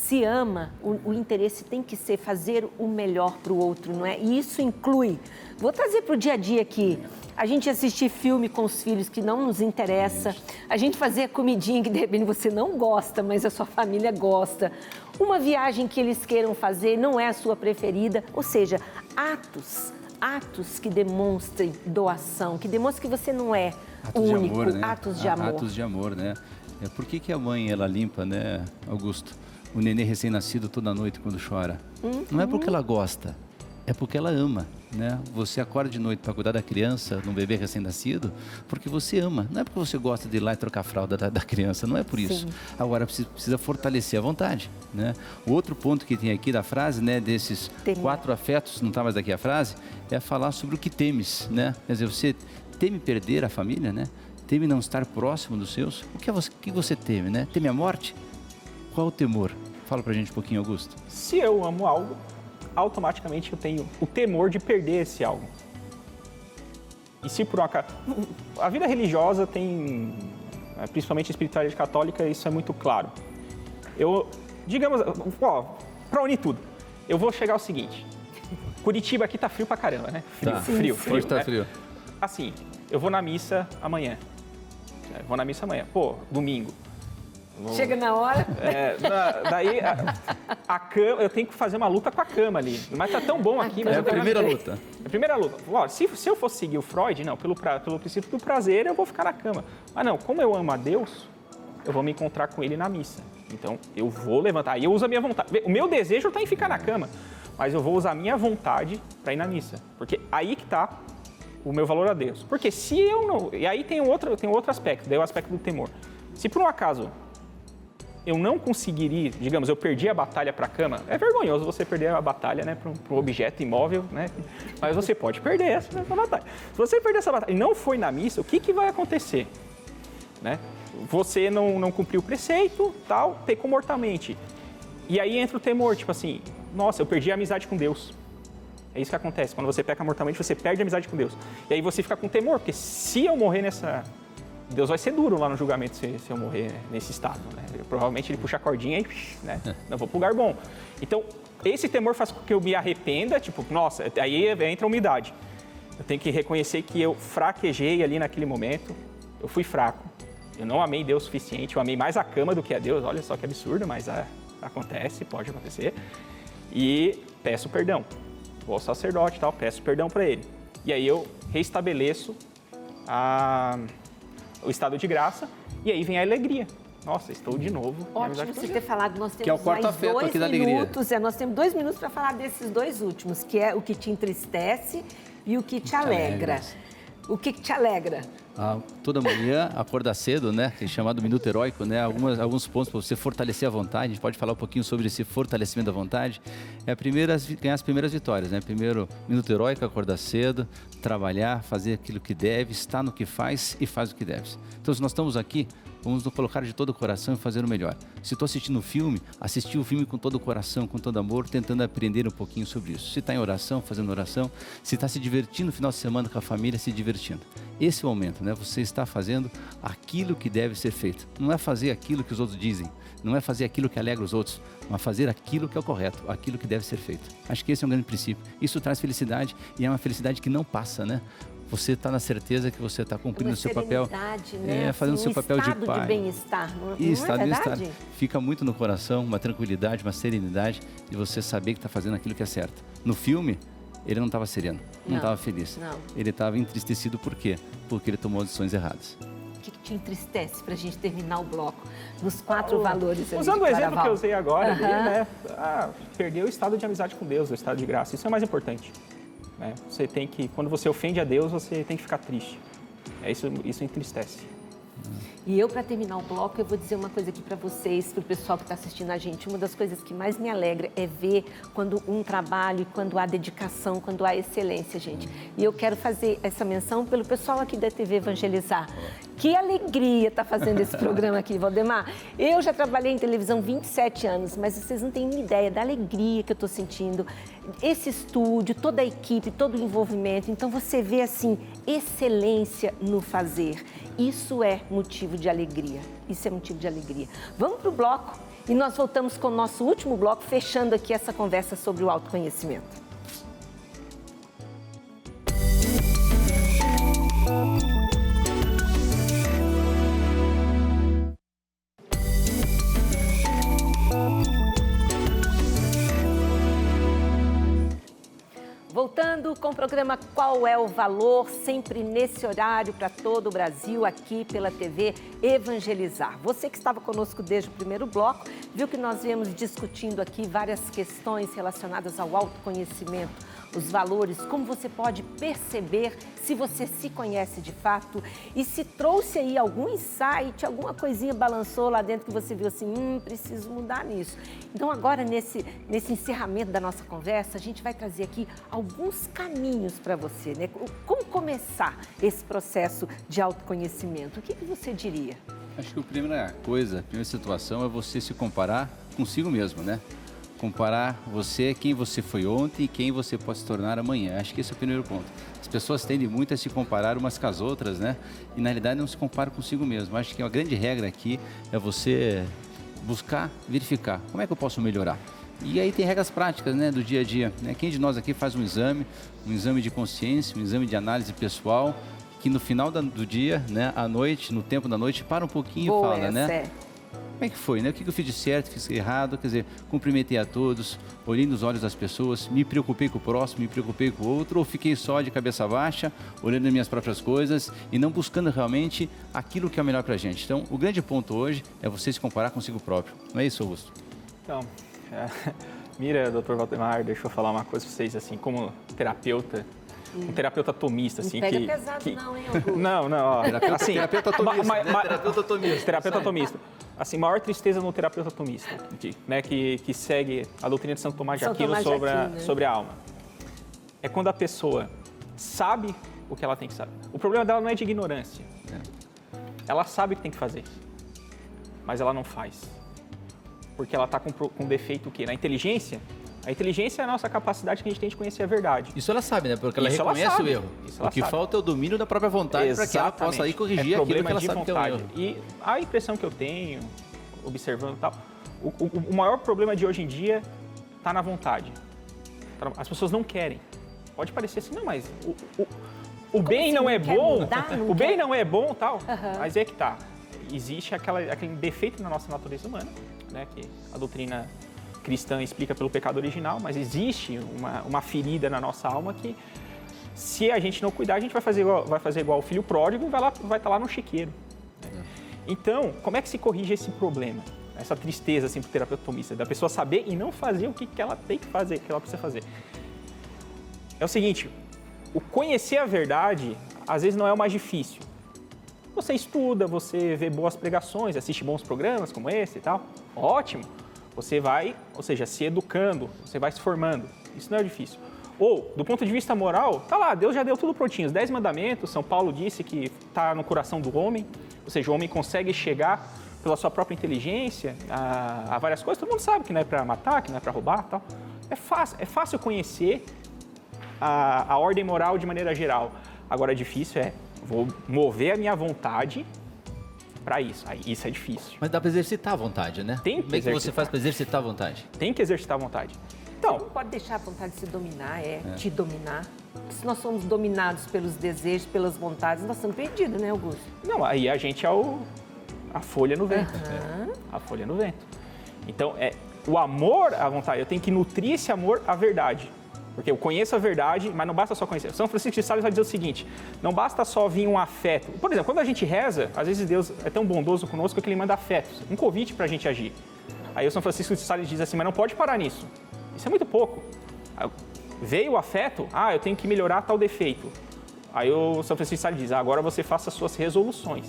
[SPEAKER 1] se ama, o, o interesse tem que ser fazer o melhor para o outro, não é? E isso inclui. Vou trazer para o dia a dia aqui. A gente assistir filme com os filhos que não nos interessa, a gente fazer comidinha que de repente você não gosta, mas a sua família gosta, uma viagem que eles queiram fazer não é a sua preferida, ou seja, atos, atos que demonstrem doação, que demonstrem que você não é
[SPEAKER 2] Atos
[SPEAKER 1] único,
[SPEAKER 2] de amor, né?
[SPEAKER 1] atos de amor.
[SPEAKER 2] Atos de amor, né? É, por que, que a mãe, ela limpa, né, Augusto? O nenê recém-nascido toda noite quando chora. Não é porque ela gosta, é porque ela ama, né? Você acorda de noite para cuidar da criança, de um bebê recém-nascido, porque você ama. Não é porque você gosta de ir lá e trocar a fralda da, da criança, não é por isso.
[SPEAKER 1] Sim.
[SPEAKER 2] Agora, precisa, precisa fortalecer a vontade, né? O outro ponto que tem aqui da frase, né, desses
[SPEAKER 1] Temer.
[SPEAKER 2] quatro afetos, não está mais aqui a frase, é falar sobre o que temes, né? Quer dizer, você teme perder a família, né? Teme não estar próximo dos seus? O que, é você, que você teme, né? Teme a morte? Qual o temor? Fala pra gente um pouquinho, Augusto.
[SPEAKER 3] Se eu amo algo, automaticamente eu tenho o temor de perder esse algo. E se por um acaso. A vida religiosa tem, eh, principalmente a espiritualidade católica, isso é muito claro. Eu, digamos, ó, pra unir tudo, eu vou chegar ao seguinte. Curitiba aqui tá frio pra caramba, né? Frio,
[SPEAKER 2] Tá.
[SPEAKER 3] frio, frio.
[SPEAKER 2] hoje tá
[SPEAKER 3] né?
[SPEAKER 2] frio.
[SPEAKER 3] Assim, eu vou na missa amanhã. É, Vou na missa amanhã. Pô, domingo. Vou-
[SPEAKER 1] Chega na hora.
[SPEAKER 3] é, na- daí a, a cama, eu tenho que fazer uma luta com a cama ali. Mas tá tão bom aqui. Mas
[SPEAKER 2] É a primeira luta.
[SPEAKER 3] É a primeira luta. Ó, se, se eu fosse seguir o Freud, não, pelo, pra- pelo princípio do prazer, eu vou ficar na cama. Mas não, como eu amo a Deus, eu vou me encontrar com ele na missa. Então, eu vou levantar. E eu uso a minha vontade. O meu desejo está em ficar na cama, mas eu vou usar a minha vontade para ir na missa. Porque aí que está o meu valor a Deus. Porque se eu não. E aí tem outro, tem outro aspecto, daí o aspecto do temor. Se por um acaso eu não conseguiria, digamos, eu perdi a batalha para a cama, é vergonhoso você perder a batalha né, para um, objeto imóvel, né? Mas você pode perder essa, essa, batalha. Se você perder essa batalha e não foi na missa, o que, que vai acontecer? Né? Você não, não cumpriu o preceito, tal, pecou mortalmente. E aí entra o temor, tipo assim, nossa, eu perdi a amizade com Deus. É isso que acontece. Quando você peca mortalmente, você perde a amizade com Deus. E aí você fica com temor, porque se eu morrer nessa, Deus vai ser duro lá no julgamento se, se eu morrer nesse estado. Né? provavelmente ele puxa a cordinha e né? não vou para lugar bom. Então, esse temor faz com que eu me arrependa, tipo, nossa, aí entra a umidade. Eu tenho que reconhecer que eu fraquejei ali naquele momento, eu fui fraco. Eu não amei Deus o suficiente, eu amei mais a cama do que a Deus. Olha só que absurdo, mas a, acontece, pode acontecer. E peço perdão. Vou ao sacerdote e tal, peço perdão para ele. E aí eu restabeleço a o estado de graça, e aí vem a alegria. Nossa, estou de novo.
[SPEAKER 1] Ótimo você ter falado. Nós temos que é o quarto mais dois aqui da minutos. É, nós temos dois minutos para falar desses dois últimos, que é o que te entristece e o que te, te alegra. alegra. O que, que te alegra?
[SPEAKER 2] Ah, toda manhã, acordar cedo, né? É chamado minuto heróico, né? Algumas, alguns pontos para você fortalecer a vontade. A gente pode falar um pouquinho sobre esse fortalecimento da vontade. É primeira, ganhar as primeiras vitórias, né? Primeiro, minuto heróico, acordar cedo, trabalhar, fazer aquilo que deve, estar no que faz e faz o que deve. Então, se nós estamos aqui, Vamos nos colocar de todo o coração e fazer o melhor. Se estou assistindo o filme, assistir o filme com todo o coração, com todo amor, tentando aprender um pouquinho sobre isso. Se está em oração, fazendo oração. Se está se divertindo no final de semana com a família, se divertindo. Esse é momento, né? Você está fazendo aquilo que deve ser feito. Não é fazer aquilo que os outros dizem. Não é fazer aquilo que alegra os outros, mas fazer aquilo que é o correto, aquilo que deve ser feito. Acho que esse é um grande princípio. Isso traz felicidade e é uma felicidade que não passa, né? Você está na certeza que você está cumprindo o seu papel,
[SPEAKER 1] né?
[SPEAKER 2] é, fazendo o
[SPEAKER 1] assim,
[SPEAKER 2] seu papel de pai.
[SPEAKER 1] de bem-estar, não,
[SPEAKER 2] e
[SPEAKER 1] não
[SPEAKER 2] estado
[SPEAKER 1] é
[SPEAKER 2] bem-estar fica muito no coração, uma tranquilidade, uma serenidade de você saber que está fazendo aquilo que é certo. No filme, ele não estava sereno, não estava feliz.
[SPEAKER 1] Não.
[SPEAKER 2] Ele estava entristecido por quê? Porque ele tomou decisões erradas.
[SPEAKER 1] O que, que te entristece para a gente terminar o bloco nos quatro oh, valores?
[SPEAKER 3] Usando o exemplo que eu usei agora, ali, né? Ah, perder o estado de amizade com Deus, o estado de graça. Isso é mais importante. Né? Você tem que, quando você ofende a Deus, você tem que ficar triste. É isso, isso entristece.
[SPEAKER 1] E eu, para terminar o bloco, eu vou dizer uma coisa aqui para vocês, para o pessoal que está assistindo a gente. Uma das coisas que mais me alegra é ver quando um trabalho, quando há dedicação, quando há excelência, gente. E eu quero fazer essa menção pelo pessoal aqui da TV Evangelizar. Que alegria estar tá fazendo esse programa aqui, Valdemar. Eu já trabalhei em televisão 27 anos, mas vocês não têm ideia da alegria que eu estou sentindo. Esse estúdio, toda a equipe, todo o envolvimento. Então você vê assim, excelência no fazer. Isso é motivo de alegria. Isso é motivo de alegria. Vamos para o bloco e nós voltamos com o nosso último bloco, fechando aqui essa conversa sobre o autoconhecimento. Com o programa Qual é o Valor, sempre nesse horário para todo o Brasil, aqui pela TV Evangelizar. Você que estava conosco desde o primeiro bloco, viu que nós viemos discutindo aqui várias questões relacionadas ao autoconhecimento os valores, como você pode perceber se você se conhece de fato e se trouxe aí algum insight, alguma coisinha balançou lá dentro que você viu assim, hum, preciso mudar nisso. Então agora nesse, nesse encerramento da nossa conversa, a gente vai trazer aqui alguns caminhos para você, né? Como começar esse processo de autoconhecimento? O que, que você diria?
[SPEAKER 2] Acho que a primeira coisa, a primeira situação é você se comparar consigo mesmo, né? Comparar você, quem você foi ontem e quem você pode se tornar amanhã. Acho que esse é o primeiro ponto. As pessoas tendem muito a se comparar umas com as outras, né? E na realidade não se comparam consigo mesmo. Acho que a grande regra aqui é você buscar verificar como é que eu posso melhorar. E aí tem regras práticas, né, do dia a dia. Né? Quem de nós aqui faz um exame, um exame de consciência, um exame de análise pessoal, que no final do dia, né, à noite, no tempo da noite, para um pouquinho
[SPEAKER 1] Boa
[SPEAKER 2] e fala, né?
[SPEAKER 1] É
[SPEAKER 2] como é que foi, né? O que eu fiz de certo, fiz errado, quer dizer, cumprimentei a todos, olhei nos olhos das pessoas, me preocupei com o próximo, me preocupei com o outro, ou fiquei só de cabeça baixa, olhando as minhas próprias coisas e não buscando realmente aquilo que é o melhor para a gente. Então, o grande ponto hoje é você se comparar consigo próprio. Não é isso, Augusto?
[SPEAKER 3] Então, é, mira, doutor Valdemar, deixa eu falar uma coisa para vocês, assim, como terapeuta, um terapeuta tomista, assim,
[SPEAKER 1] não pega
[SPEAKER 3] que...
[SPEAKER 1] pesado
[SPEAKER 3] que...
[SPEAKER 1] não, hein, Augusto?
[SPEAKER 3] Não, não, ó.
[SPEAKER 2] Terapeuta,
[SPEAKER 3] assim,
[SPEAKER 2] terapeuta tomista,
[SPEAKER 3] ma-
[SPEAKER 2] né?
[SPEAKER 3] ma-
[SPEAKER 2] Terapeuta tomista.
[SPEAKER 3] Terapeuta tomista. Assim, maior tristeza no terapeuta tomista, que, né, que, que segue a doutrina de Santo Tomás de
[SPEAKER 1] São
[SPEAKER 3] Aquino
[SPEAKER 1] Tomás de
[SPEAKER 3] sobre, a,
[SPEAKER 1] Aquino, né?
[SPEAKER 3] sobre a alma. É quando a pessoa sabe o que ela tem que saber. O problema dela não é de ignorância. Ela sabe o que tem que fazer, mas ela não faz. Porque ela está com, com defeito o quê? Na inteligência? A inteligência é a nossa capacidade que a gente tem de conhecer a verdade.
[SPEAKER 2] Isso ela sabe, né? Porque ela
[SPEAKER 3] Isso ela
[SPEAKER 2] reconhece
[SPEAKER 3] sabe.
[SPEAKER 2] o erro.
[SPEAKER 3] Isso ela
[SPEAKER 2] o que
[SPEAKER 3] sabe.
[SPEAKER 2] falta é o domínio da própria vontade para que ela possa aí corrigir
[SPEAKER 3] é
[SPEAKER 2] aquilo que ela sabe que é um
[SPEAKER 3] vontade.
[SPEAKER 2] erro.
[SPEAKER 3] E a impressão que eu tenho, observando e tal, o, o- o maior problema de hoje em dia está na vontade. Tá As pessoas não querem. Pode parecer assim, não, mas o, o- o bem
[SPEAKER 1] assim
[SPEAKER 3] não
[SPEAKER 1] não
[SPEAKER 3] é bom,
[SPEAKER 1] mudar? Não
[SPEAKER 3] o bem não é bom tal,
[SPEAKER 1] Aham.
[SPEAKER 3] mas é que tá. Existe aquela, aquele defeito na nossa natureza humana, né, que a doutrina cristã explica pelo pecado original, mas existe uma, uma ferida na nossa alma que se a gente não cuidar, a gente vai fazer igual, vai fazer igual o filho pródigo e vai estar vai tá lá no chiqueiro. né? Então, como é que se corrige esse problema? Essa tristeza assim, para o terapeuta tomista, da pessoa saber e não fazer o que, que ela tem que fazer, o que ela precisa fazer. É o seguinte, o conhecer a verdade, às vezes não é o mais difícil. Você estuda, você vê boas pregações, assiste bons programas como esse e tal, ótimo. Você vai, ou seja, se educando, você vai se formando. Isso não é difícil. Ou, do ponto de vista moral, tá lá, Deus já deu tudo prontinho. Os dez mandamentos, São Paulo disse que está no coração do homem, ou seja, o homem consegue chegar pela sua própria inteligência a, a várias coisas. Todo mundo sabe que não é para matar, que não é para roubar tal. É fácil, é fácil conhecer a, a ordem moral de maneira geral. Agora, difícil é, vou mover a minha vontade para isso. Aí, isso é difícil.
[SPEAKER 2] Mas dá para exercitar a vontade, né?
[SPEAKER 3] Tem que
[SPEAKER 2] Como é que você faz para exercitar a vontade?
[SPEAKER 3] Tem que exercitar a vontade. Então,
[SPEAKER 1] Não pode deixar a vontade de se dominar, é,
[SPEAKER 2] É.
[SPEAKER 1] te dominar. Se nós somos dominados pelos desejos, pelas vontades, nós estamos perdidos, né, Augusto?
[SPEAKER 3] Não, aí a gente é o, a folha no vento.
[SPEAKER 1] Aham.
[SPEAKER 3] A folha no vento. Então, é o amor à vontade. Eu tenho que nutrir esse amor à verdade. Porque eu conheço a verdade, mas não basta só conhecer. São Francisco de Sales vai dizer o seguinte: não basta só vir um afeto. Por exemplo, quando a gente reza, às vezes Deus é tão bondoso conosco que ele manda afetos, um convite para a gente agir. Aí o São Francisco de Sales diz assim: mas não pode parar nisso. Isso é muito pouco. Veio o afeto, ah, eu tenho que melhorar tal defeito. Aí o São Francisco de Sales diz: agora você faça as suas resoluções.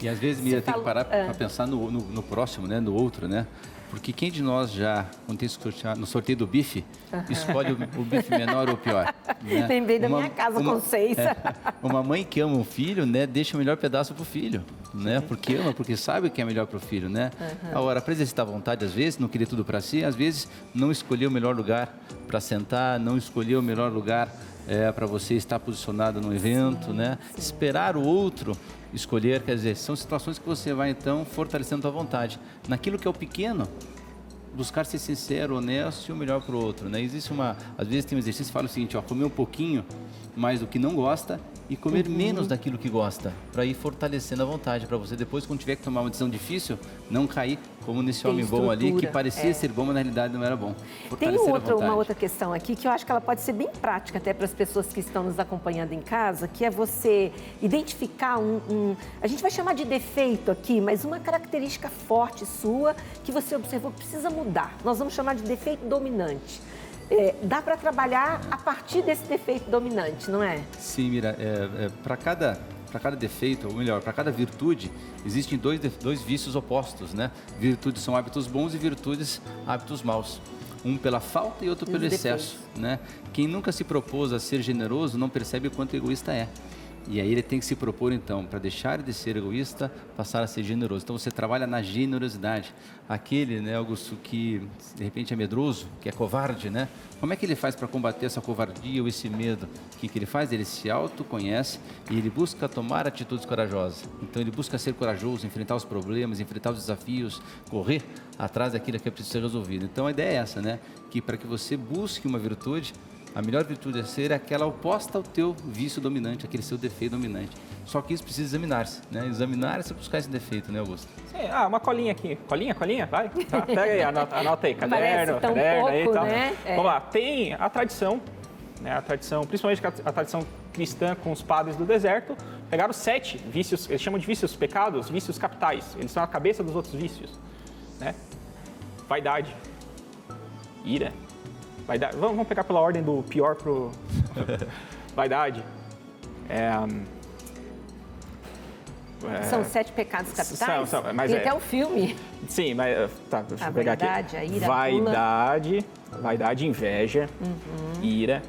[SPEAKER 2] E às vezes, Mira, tem que parar
[SPEAKER 1] ah.
[SPEAKER 2] para pensar no, no, no próximo, né? No outro, né? Porque quem de nós já, quando tem no sorteio do bife, escolhe o, o bife menor ou o pior? né?
[SPEAKER 1] Lembrei da
[SPEAKER 2] Uma-
[SPEAKER 1] minha casa
[SPEAKER 2] uma-
[SPEAKER 1] com seis.
[SPEAKER 2] é, uma mãe que ama um filho, né? Deixa o melhor pedaço pro filho, né? Porque ama, porque sabe o que é melhor pro filho, né?
[SPEAKER 1] Aham.
[SPEAKER 2] Agora, para exercitar a vontade, às vezes, não querer tudo para si, às vezes, não escolher o melhor lugar para sentar, não escolher o melhor lugar para você estar posicionado no evento, né? Esperar o outro escolher, quer dizer, são situações que você vai então fortalecendo a tua vontade. Naquilo que é o pequeno, buscar ser sincero, honesto e o melhor para o outro, né? Existe uma, às vezes tem um exercício que fala o seguinte, ó, comer um pouquinho mais do que não gosta e comer
[SPEAKER 1] Uhum.
[SPEAKER 2] menos daquilo que gosta, para ir fortalecendo a vontade, para você depois quando tiver que tomar uma decisão difícil, não cair como nesse
[SPEAKER 1] Tem
[SPEAKER 2] homem bom ali que parecia
[SPEAKER 1] é.
[SPEAKER 2] ser bom, mas na realidade não era bom.
[SPEAKER 1] Tem outra, uma outra questão aqui que eu acho que ela pode ser bem prática até para as pessoas que estão nos acompanhando em casa, que é você identificar um, um- a gente vai chamar de defeito aqui, mas uma característica forte sua que você observou que precisa mudar. Nós vamos chamar de defeito dominante. É, dá para trabalhar a partir desse defeito dominante, não é?
[SPEAKER 2] Sim, Mira, é, para cada para cada defeito, ou melhor, para cada virtude, existem dois, dois vícios opostos, né? Virtudes são hábitos bons e virtudes hábitos maus. Um pela falta e outro
[SPEAKER 1] E
[SPEAKER 2] pelo excesso, né? Quem nunca se propôs a ser generoso não percebe o quanto egoísta é. E aí ele tem que se propor então, para deixar de ser egoísta, passar a ser generoso. Então você trabalha na generosidade. Aquele, né, Augusto, que de repente é medroso, que é covarde, né? Como é que ele faz para combater essa covardia ou esse medo? O que, que ele faz? Ele se autoconhece e ele busca tomar atitudes corajosas. Então ele busca ser corajoso, enfrentar os problemas, enfrentar os desafios, correr atrás daquilo que é preciso ser resolvido. Então a ideia é essa, né? Que para que você busque uma virtude, A melhor virtude a ser é aquela oposta ao teu vício dominante, aquele seu defeito dominante. Só que isso precisa examinar-se, né? Examinar-se e buscar esse defeito, né, Augusto?
[SPEAKER 3] Sim, ah, uma colinha aqui. Colinha, colinha? Vai. Tá, pega aí, anota, anota aí. Caderno, caderno aí e
[SPEAKER 1] pouco,
[SPEAKER 3] tal.
[SPEAKER 1] né? É.
[SPEAKER 3] Vamos lá. Tem a tradição, né? A tradição, principalmente a tradição cristã com os padres do deserto, pegaram sete vícios, eles chamam de vícios pecados, vícios capitais. Eles são a cabeça dos outros vícios, né? Vaidade, ira, vaidade. Vamos, vamos pegar pela ordem do pior pro vaidade. É, é,
[SPEAKER 1] São sete pecados capitais?
[SPEAKER 3] São, são, mas
[SPEAKER 1] e
[SPEAKER 3] é-
[SPEAKER 1] até o filme.
[SPEAKER 3] Sim, mas tá, deixa
[SPEAKER 1] A
[SPEAKER 3] eu pegar
[SPEAKER 1] vaidade,
[SPEAKER 3] aqui.
[SPEAKER 1] a ira, a
[SPEAKER 3] vaidade, vaidade, inveja,
[SPEAKER 1] Uhum.
[SPEAKER 3] ira,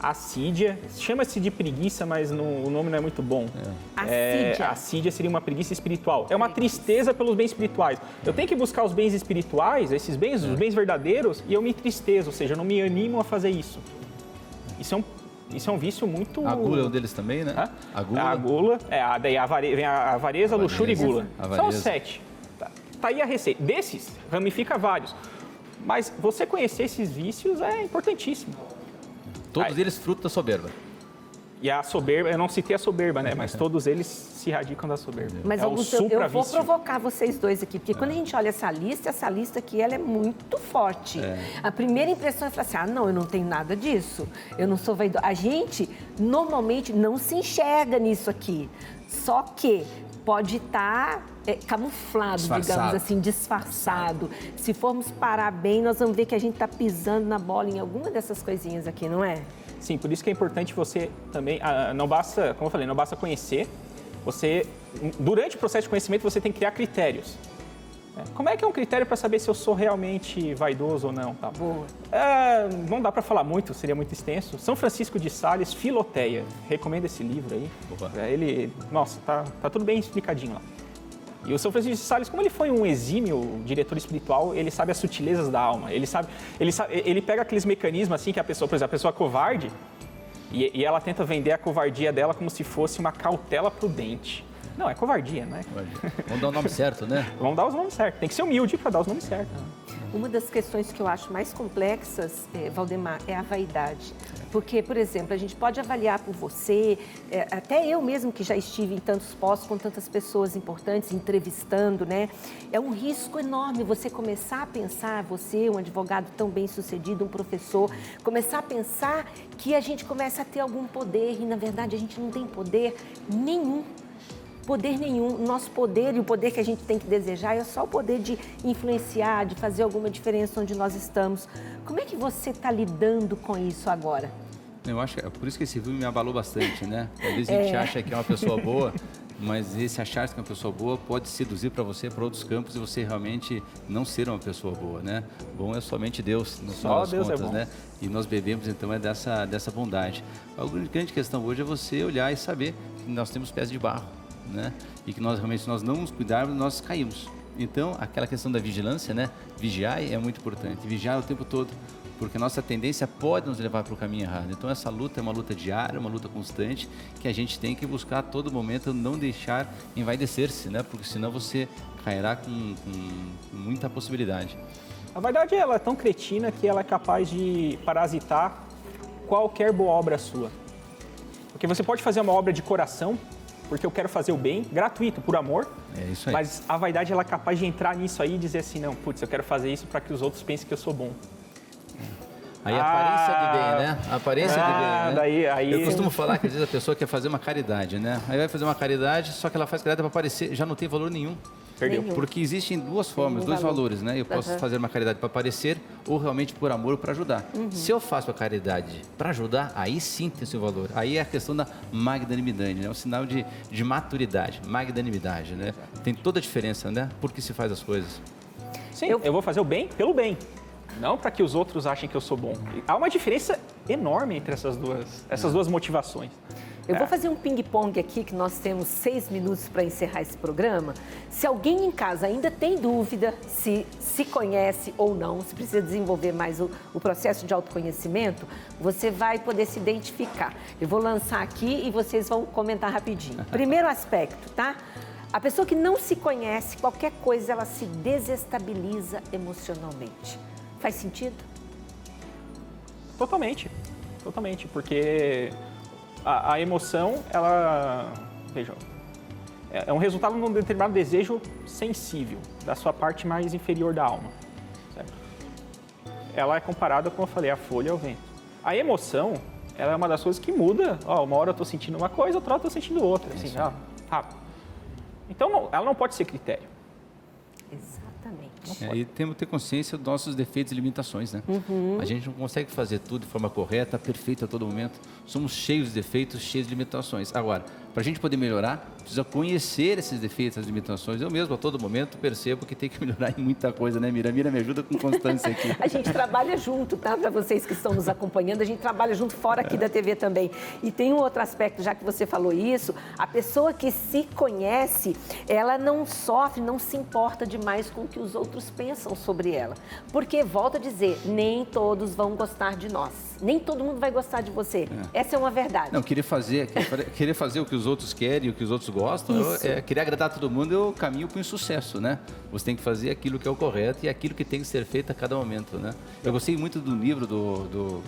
[SPEAKER 3] assídia. Chama-se de preguiça, mas no- o nome não é muito bom. É,
[SPEAKER 1] Assídia.
[SPEAKER 3] assídia seria uma preguiça espiritual. É uma tristeza pelos bens espirituais. Eu tenho que buscar os bens espirituais, esses bens, os bens verdadeiros, e eu me tristezo, ou seja, eu não me animo a fazer isso. Isso é um, isso é um vício muito...
[SPEAKER 2] A gula é um deles também, né?
[SPEAKER 3] Hã?
[SPEAKER 2] A gula.
[SPEAKER 3] A gula, é, a, daí a avare- vem a avareza, a luxúria e gula. São
[SPEAKER 2] Avareza.
[SPEAKER 3] sete. Tá. tá aí a receita. Desses, ramifica vários. Mas você conhecer esses vícios é importantíssimo.
[SPEAKER 2] Todos eles fruto da soberba.
[SPEAKER 3] E a soberba, eu não citei a soberba, né? Mas todos eles se radicam da soberba.
[SPEAKER 1] Mas,
[SPEAKER 3] é
[SPEAKER 1] Augusto,
[SPEAKER 3] o
[SPEAKER 1] eu, vou provocar vocês dois aqui, porque quando a gente olha essa lista, essa lista aqui, ela é muito forte.
[SPEAKER 2] É.
[SPEAKER 1] A primeira impressão é falar assim, ah, não, eu não tenho nada disso, eu não sou vaidosa. A gente, normalmente, não se enxerga nisso aqui, só que pode estar é, camuflado,
[SPEAKER 2] Disfarçado.
[SPEAKER 1] digamos assim, disfarçado. Se formos parar bem, nós vamos ver que a gente está pisando na bola em alguma dessas coisinhas aqui, não é?
[SPEAKER 3] Sim, por isso que é importante você também, ah, não basta, como eu falei, não basta conhecer, você, durante o processo de conhecimento, você tem que criar critérios. né? Como é que é um critério para saber se eu sou realmente vaidoso ou não? Tá?
[SPEAKER 1] Boa.
[SPEAKER 3] É, não dá para falar muito, seria muito extenso. São Francisco de Sales, Filoteia. Recomendo esse livro aí. É, ele, nossa, tá, tá tudo bem explicadinho lá. E o São Francisco de Sales, como ele foi um exímio diretor espiritual, ele sabe as sutilezas da alma. Ele sabe, ele sabe, ele pega aqueles mecanismos assim que a pessoa, por exemplo, a pessoa covarde, e, e ela tenta vender a covardia dela como se fosse uma cautela prudente. Não, é covardia, né?
[SPEAKER 2] Vamos dar o nome certo, né?
[SPEAKER 3] Vamos dar os nomes certos. Tem que ser humilde para dar os nomes certos.
[SPEAKER 1] Uma das questões que eu acho mais complexas, eh, Valdemar, é a vaidade. Porque, por exemplo, a gente pode avaliar por você, eh, até eu mesmo que já estive em tantos postos com tantas pessoas importantes, entrevistando, né? É um risco enorme você começar a pensar, você, um advogado tão bem sucedido, um professor, começar a pensar que a gente começa a ter algum poder e, na verdade, a gente não tem poder nenhum poder nenhum. Nosso poder e o poder que a gente tem que desejar é só o poder de influenciar, de fazer alguma diferença onde nós estamos. Como é que você está lidando com isso agora?
[SPEAKER 2] Eu acho que é por isso que esse filme me abalou bastante, né? Às vezes a gente
[SPEAKER 1] É.
[SPEAKER 2] acha que é uma pessoa boa, mas esse achar que é uma pessoa boa pode seduzir para você para outros campos e você realmente não ser uma pessoa boa, né? Bom é somente Deus, no
[SPEAKER 3] Só
[SPEAKER 2] final das
[SPEAKER 3] Deus é
[SPEAKER 2] contas,
[SPEAKER 3] bom.
[SPEAKER 2] né? E nós bebemos então é dessa dessa bondade. A grande questão hoje é você olhar e saber que nós temos pés de barro, né? E que nós realmente se nós não nos cuidarmos, nós caímos. Então, aquela questão da vigilância, né? Vigiar é muito importante. Vigiar o tempo todo porque a nossa tendência pode nos levar para o caminho errado. Então essa luta é uma luta diária, uma luta constante, que a gente tem que buscar a todo momento não deixar envaidecer-se, né? Porque senão você cairá com, com muita possibilidade.
[SPEAKER 3] A vaidade ela é tão cretina que ela é capaz de parasitar qualquer boa obra sua. Porque você pode fazer uma obra de coração, porque eu quero fazer o bem, gratuito, por amor.
[SPEAKER 2] É isso aí.
[SPEAKER 3] Mas a vaidade ela é capaz de entrar nisso aí e dizer assim, não, putz, eu quero fazer isso para que os outros pensem que eu sou bom.
[SPEAKER 2] Aí a aparência de bem, né? A aparência
[SPEAKER 3] Ah,
[SPEAKER 2] de bem, né?
[SPEAKER 3] daí- aí-
[SPEAKER 2] Eu costumo falar que às vezes a pessoa quer fazer uma caridade, né? Aí vai fazer uma caridade, só que ela faz caridade para aparecer, já não tem valor nenhum.
[SPEAKER 3] Perdeu.
[SPEAKER 1] Nenhum.
[SPEAKER 2] Porque existem duas formas,
[SPEAKER 1] Nenhum
[SPEAKER 2] dois
[SPEAKER 1] valor.
[SPEAKER 2] valores, né? Eu posso fazer uma caridade para aparecer ou realmente por amor para ajudar.
[SPEAKER 1] Uhum.
[SPEAKER 2] Se eu faço a caridade para ajudar, aí sim tem seu valor. Aí é a questão da magnanimidade, né? É um sinal de, de maturidade, magnanimidade, né? Tem toda a diferença, né? Por que se faz as coisas.
[SPEAKER 3] Sim, eu... vou fazer o bem pelo bem. Não para que os outros achem que eu sou bom. Há uma diferença enorme entre essas duas, essas duas motivações.
[SPEAKER 1] Eu
[SPEAKER 3] É.
[SPEAKER 1] vou fazer um ping-pong aqui, que nós temos seis minutos para encerrar esse programa. Se alguém em casa ainda tem dúvida se se conhece ou não, se precisa desenvolver mais o, o processo de autoconhecimento, você vai poder se identificar. Eu vou lançar aqui e vocês vão comentar rapidinho. Primeiro aspecto, tá? A pessoa que não se conhece, qualquer coisa, ela se desestabiliza emocionalmente. Faz sentido?
[SPEAKER 3] Totalmente. totalmente, porque a, a emoção, ela, vejam, é, é um resultado de um determinado desejo sensível da sua parte mais inferior da alma. Certo? Ela é comparada, como eu falei, à folha ao vento. A emoção, ela é uma das coisas que muda. Ó, uma hora eu estou sentindo uma coisa, outra hora eu estou sentindo outra. Assim, ó, rápido. Então, não, ela não pode ser critério.
[SPEAKER 1] Exatamente.
[SPEAKER 2] É, e temos que ter consciência dos nossos defeitos e limitações, né?
[SPEAKER 1] Uhum.
[SPEAKER 2] A gente não consegue fazer tudo de forma correta, perfeita a todo momento. Somos cheios de defeitos, cheios de limitações. Agora, para a gente poder melhorar, precisa conhecer esses defeitos, essas limitações. Eu mesmo, a todo momento, percebo que tem que melhorar em muita coisa, né, Mira? Mira me ajuda com constância aqui.
[SPEAKER 1] A gente trabalha junto, tá? Para vocês que estão nos acompanhando, a gente trabalha junto fora aqui da TV também. E tem um outro aspecto, já que você falou isso, a pessoa que se conhece, ela não sofre, não se importa demais com o que os outros pensam sobre ela. Porque, volto a dizer, nem todos vão gostar de nós. Nem todo mundo vai gostar de você. Essa é uma verdade.
[SPEAKER 2] Não, querer fazer, querer fazer o que os outros querem, o que os outros gostam, é, querer agradar todo mundo é o caminho para o insucesso, né? Você tem que fazer aquilo que é o correto e aquilo que tem que ser feito a cada momento, né? Eu gostei muito do livro do, do,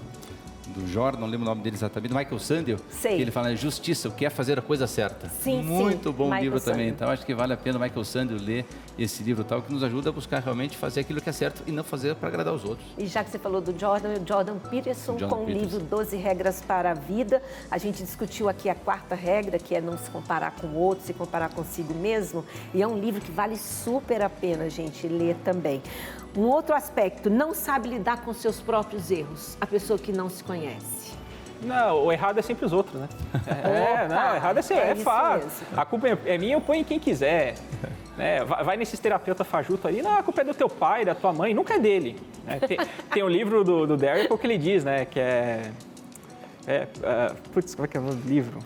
[SPEAKER 2] do Jordan, não lembro o nome dele exatamente, do Michael Sandel,
[SPEAKER 1] Sei.
[SPEAKER 2] que ele fala justiça, o que é fazer a coisa certa.
[SPEAKER 1] Sim,
[SPEAKER 2] Muito
[SPEAKER 1] sim,
[SPEAKER 2] bom
[SPEAKER 1] Michael
[SPEAKER 2] livro também,
[SPEAKER 1] Sandel.
[SPEAKER 2] então acho que vale a pena o Michael Sandel ler esse livro tal, que nos ajuda a buscar realmente fazer aquilo que é certo e não fazer para agradar os outros.
[SPEAKER 1] E já que você falou do Jordan, o Jordan Peterson
[SPEAKER 2] Jordan
[SPEAKER 1] com o livro 12 Regras para a Vida. A gente discutiu aqui a quarta regra, que é não se comparar com o outro, se comparar consigo mesmo. E é um livro que vale super a pena a gente ler também. Um outro aspecto, não sabe lidar com seus próprios erros. A pessoa que não se conhece.
[SPEAKER 3] Não, o errado é sempre os outros, né? É,
[SPEAKER 1] Opa,
[SPEAKER 3] não, o errado é, ser,
[SPEAKER 1] é
[SPEAKER 3] é,
[SPEAKER 1] mesmo.
[SPEAKER 3] A culpa é, é minha, eu ponho em quem quiser. né? Vai, nesses terapeutas fajuto ali, não, a culpa é do teu pai, da tua mãe, nunca é dele. né? Tem, tem um livro do, do Derrick que ele diz, né, que é... é, é putz, como é que é o nome do livro?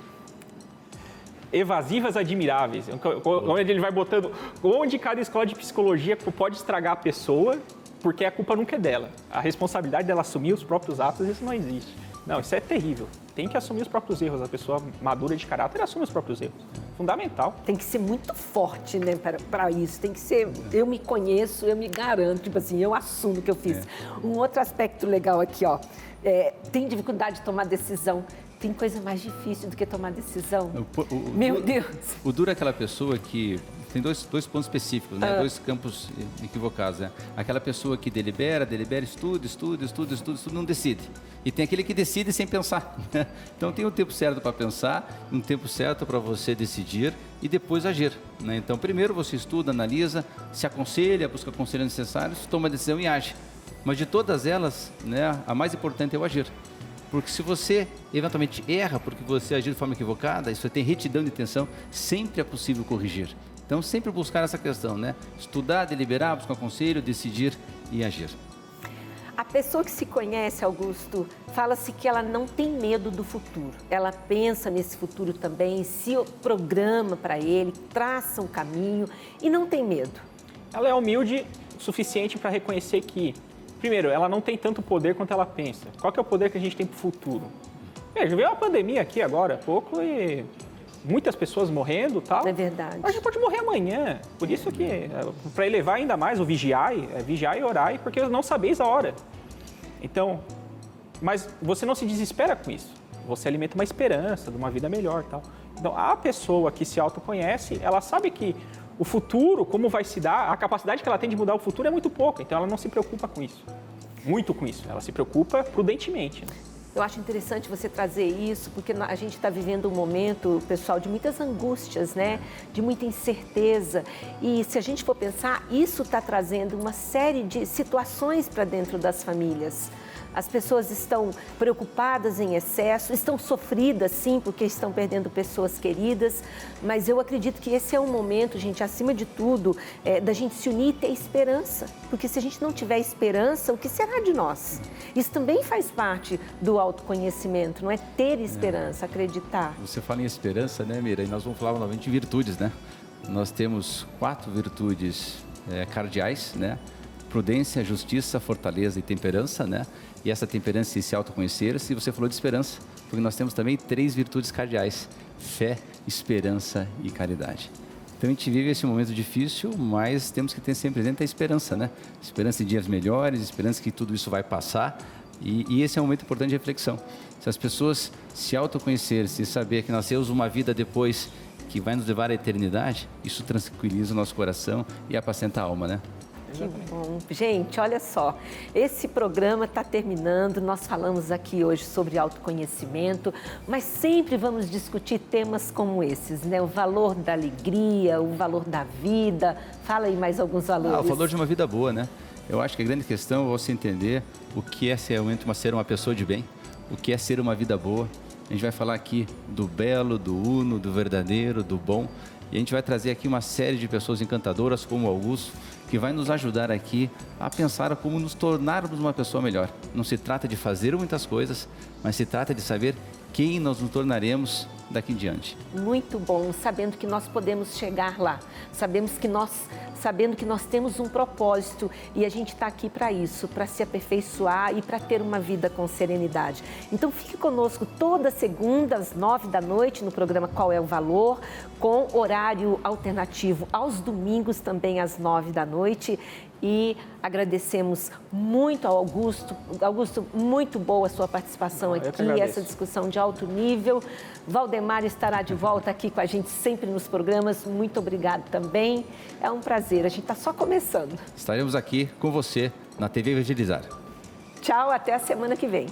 [SPEAKER 3] Evasivas admiráveis, onde ele vai botando onde cada escola de psicologia pode estragar a pessoa, porque a culpa nunca é dela. A responsabilidade dela assumir os próprios atos, isso não existe. Não, isso é terrível. Tem que assumir os próprios erros. A pessoa madura de caráter assume os próprios erros. Fundamental.
[SPEAKER 1] Tem que ser muito forte, né, para isso. Tem que ser, eu me conheço, eu me garanto, tipo assim, eu assumo que eu fiz. Um outro aspecto legal aqui, ó, é, tem dificuldade de tomar decisão. Tem coisa mais difícil do que tomar decisão.
[SPEAKER 2] O- o-
[SPEAKER 1] Meu
[SPEAKER 2] o-
[SPEAKER 1] Deus.
[SPEAKER 2] O duro é aquela pessoa que tem dois, dois pontos específicos, né?
[SPEAKER 1] Ah.
[SPEAKER 2] dois campos equivocados. Né? Aquela pessoa que delibera, delibera, estuda, estuda, estuda, estuda, estuda, não decide. E tem aquele que decide sem pensar. né? Então tem um tempo certo para pensar, um tempo certo para você decidir e depois agir. né? Então primeiro você estuda, analisa, se aconselha, busca conselhos necessários, toma a decisão e age. Mas de todas elas, né, a mais importante é o agir. Porque se você eventualmente erra porque você agiu de forma equivocada, isso tem retidão de intenção, sempre é possível corrigir. Então, sempre buscar essa questão, né? Estudar, deliberar, buscar conselho, decidir e agir.
[SPEAKER 1] A pessoa que se conhece, Augusto, fala-se que ela não tem medo do futuro. Ela pensa nesse futuro também, se programa para ele, traça um caminho e não tem medo.
[SPEAKER 3] Ela é humilde o suficiente para reconhecer que, primeiro, ela não tem tanto poder quanto ela pensa. Qual que é o poder que a gente tem para o futuro? Veja, veio uma pandemia aqui agora há pouco e muitas pessoas morrendo e tal.
[SPEAKER 1] É verdade.
[SPEAKER 3] Mas a gente pode morrer amanhã. Por isso que, para elevar ainda mais o vigiai, é vigiai e orai, porque não sabeis a hora. Então, mas você não se desespera com isso. Você alimenta uma esperança de uma vida melhor tal. Então, a pessoa que se autoconhece, ela sabe que o futuro, como vai se dar, a capacidade que ela tem de mudar o futuro é muito pouca. Então, ela não se preocupa com isso. Muito com isso. Ela se preocupa prudentemente. né?
[SPEAKER 1] Eu acho interessante você trazer isso, porque a gente está vivendo um momento, pessoal, de muitas angústias, né? De muita incerteza. E se a gente for pensar, isso está trazendo uma série de situações para dentro das famílias. As pessoas estão preocupadas em excesso, estão sofridas, sim, porque estão perdendo pessoas queridas, mas eu acredito que esse é um momento, gente, acima de tudo, é, da gente se unir e ter esperança. Porque se a gente não tiver esperança, o que será de nós? Isso também faz parte do autoconhecimento, não é ter esperança, acreditar.
[SPEAKER 2] Você fala em esperança, né, Mira? E nós vamos falar novamente de virtudes, né? Nós temos quatro virtudes é, cardeais, né? Prudência, justiça, fortaleza e temperança, né? E essa temperança e se autoconhecer, se você falou de esperança, porque nós temos também três virtudes cardeais: fé, esperança e caridade. Então a gente vive esse momento difícil, mas temos que ter sempre presente a esperança, né? Esperança em dias melhores, esperança que tudo isso vai passar, E, e esse é um momento importante de reflexão. Se as pessoas se autoconhecerem, se saber que nós temos uma vida depois que vai nos levar à eternidade, isso tranquiliza o nosso coração e apacenta a alma, né?
[SPEAKER 1] Que bom. Gente, olha só, esse programa está terminando. Nós falamos aqui hoje sobre autoconhecimento, mas sempre vamos discutir temas como esses, né? O valor da alegria, o valor da vida. Fala aí mais alguns valores.
[SPEAKER 2] Ah, o valor de uma vida boa, né? Eu acho que a grande questão é você entender o que é ser, uma, ser uma pessoa de bem, o que é ser uma vida boa. A gente vai falar aqui do belo, do uno, do verdadeiro, do bom. E a gente vai trazer aqui uma série de pessoas encantadoras como Augusto, que vai nos ajudar aqui a pensar como nos tornarmos uma pessoa melhor. Não se trata de fazer muitas coisas, mas se trata de saber quem nós nos tornaremos daqui em diante.
[SPEAKER 1] Muito bom, sabendo que nós podemos chegar lá, sabemos que nós, sabendo que nós temos um propósito e a gente está aqui para isso, para se aperfeiçoar e para ter uma vida com serenidade. Então fique conosco toda segunda às nove da noite no programa Qual é o Valor, com horário alternativo aos domingos também às nove da noite e agradecemos muito ao Augusto. Augusto, muito boa a sua participação aqui, essa discussão de alto nível. Valdemar estará de volta aqui com a gente sempre nos programas. Muito obrigado também. É um prazer, a gente está só começando.
[SPEAKER 2] Estaremos aqui com você na TV Evangelizar.
[SPEAKER 1] Tchau, até a semana que vem.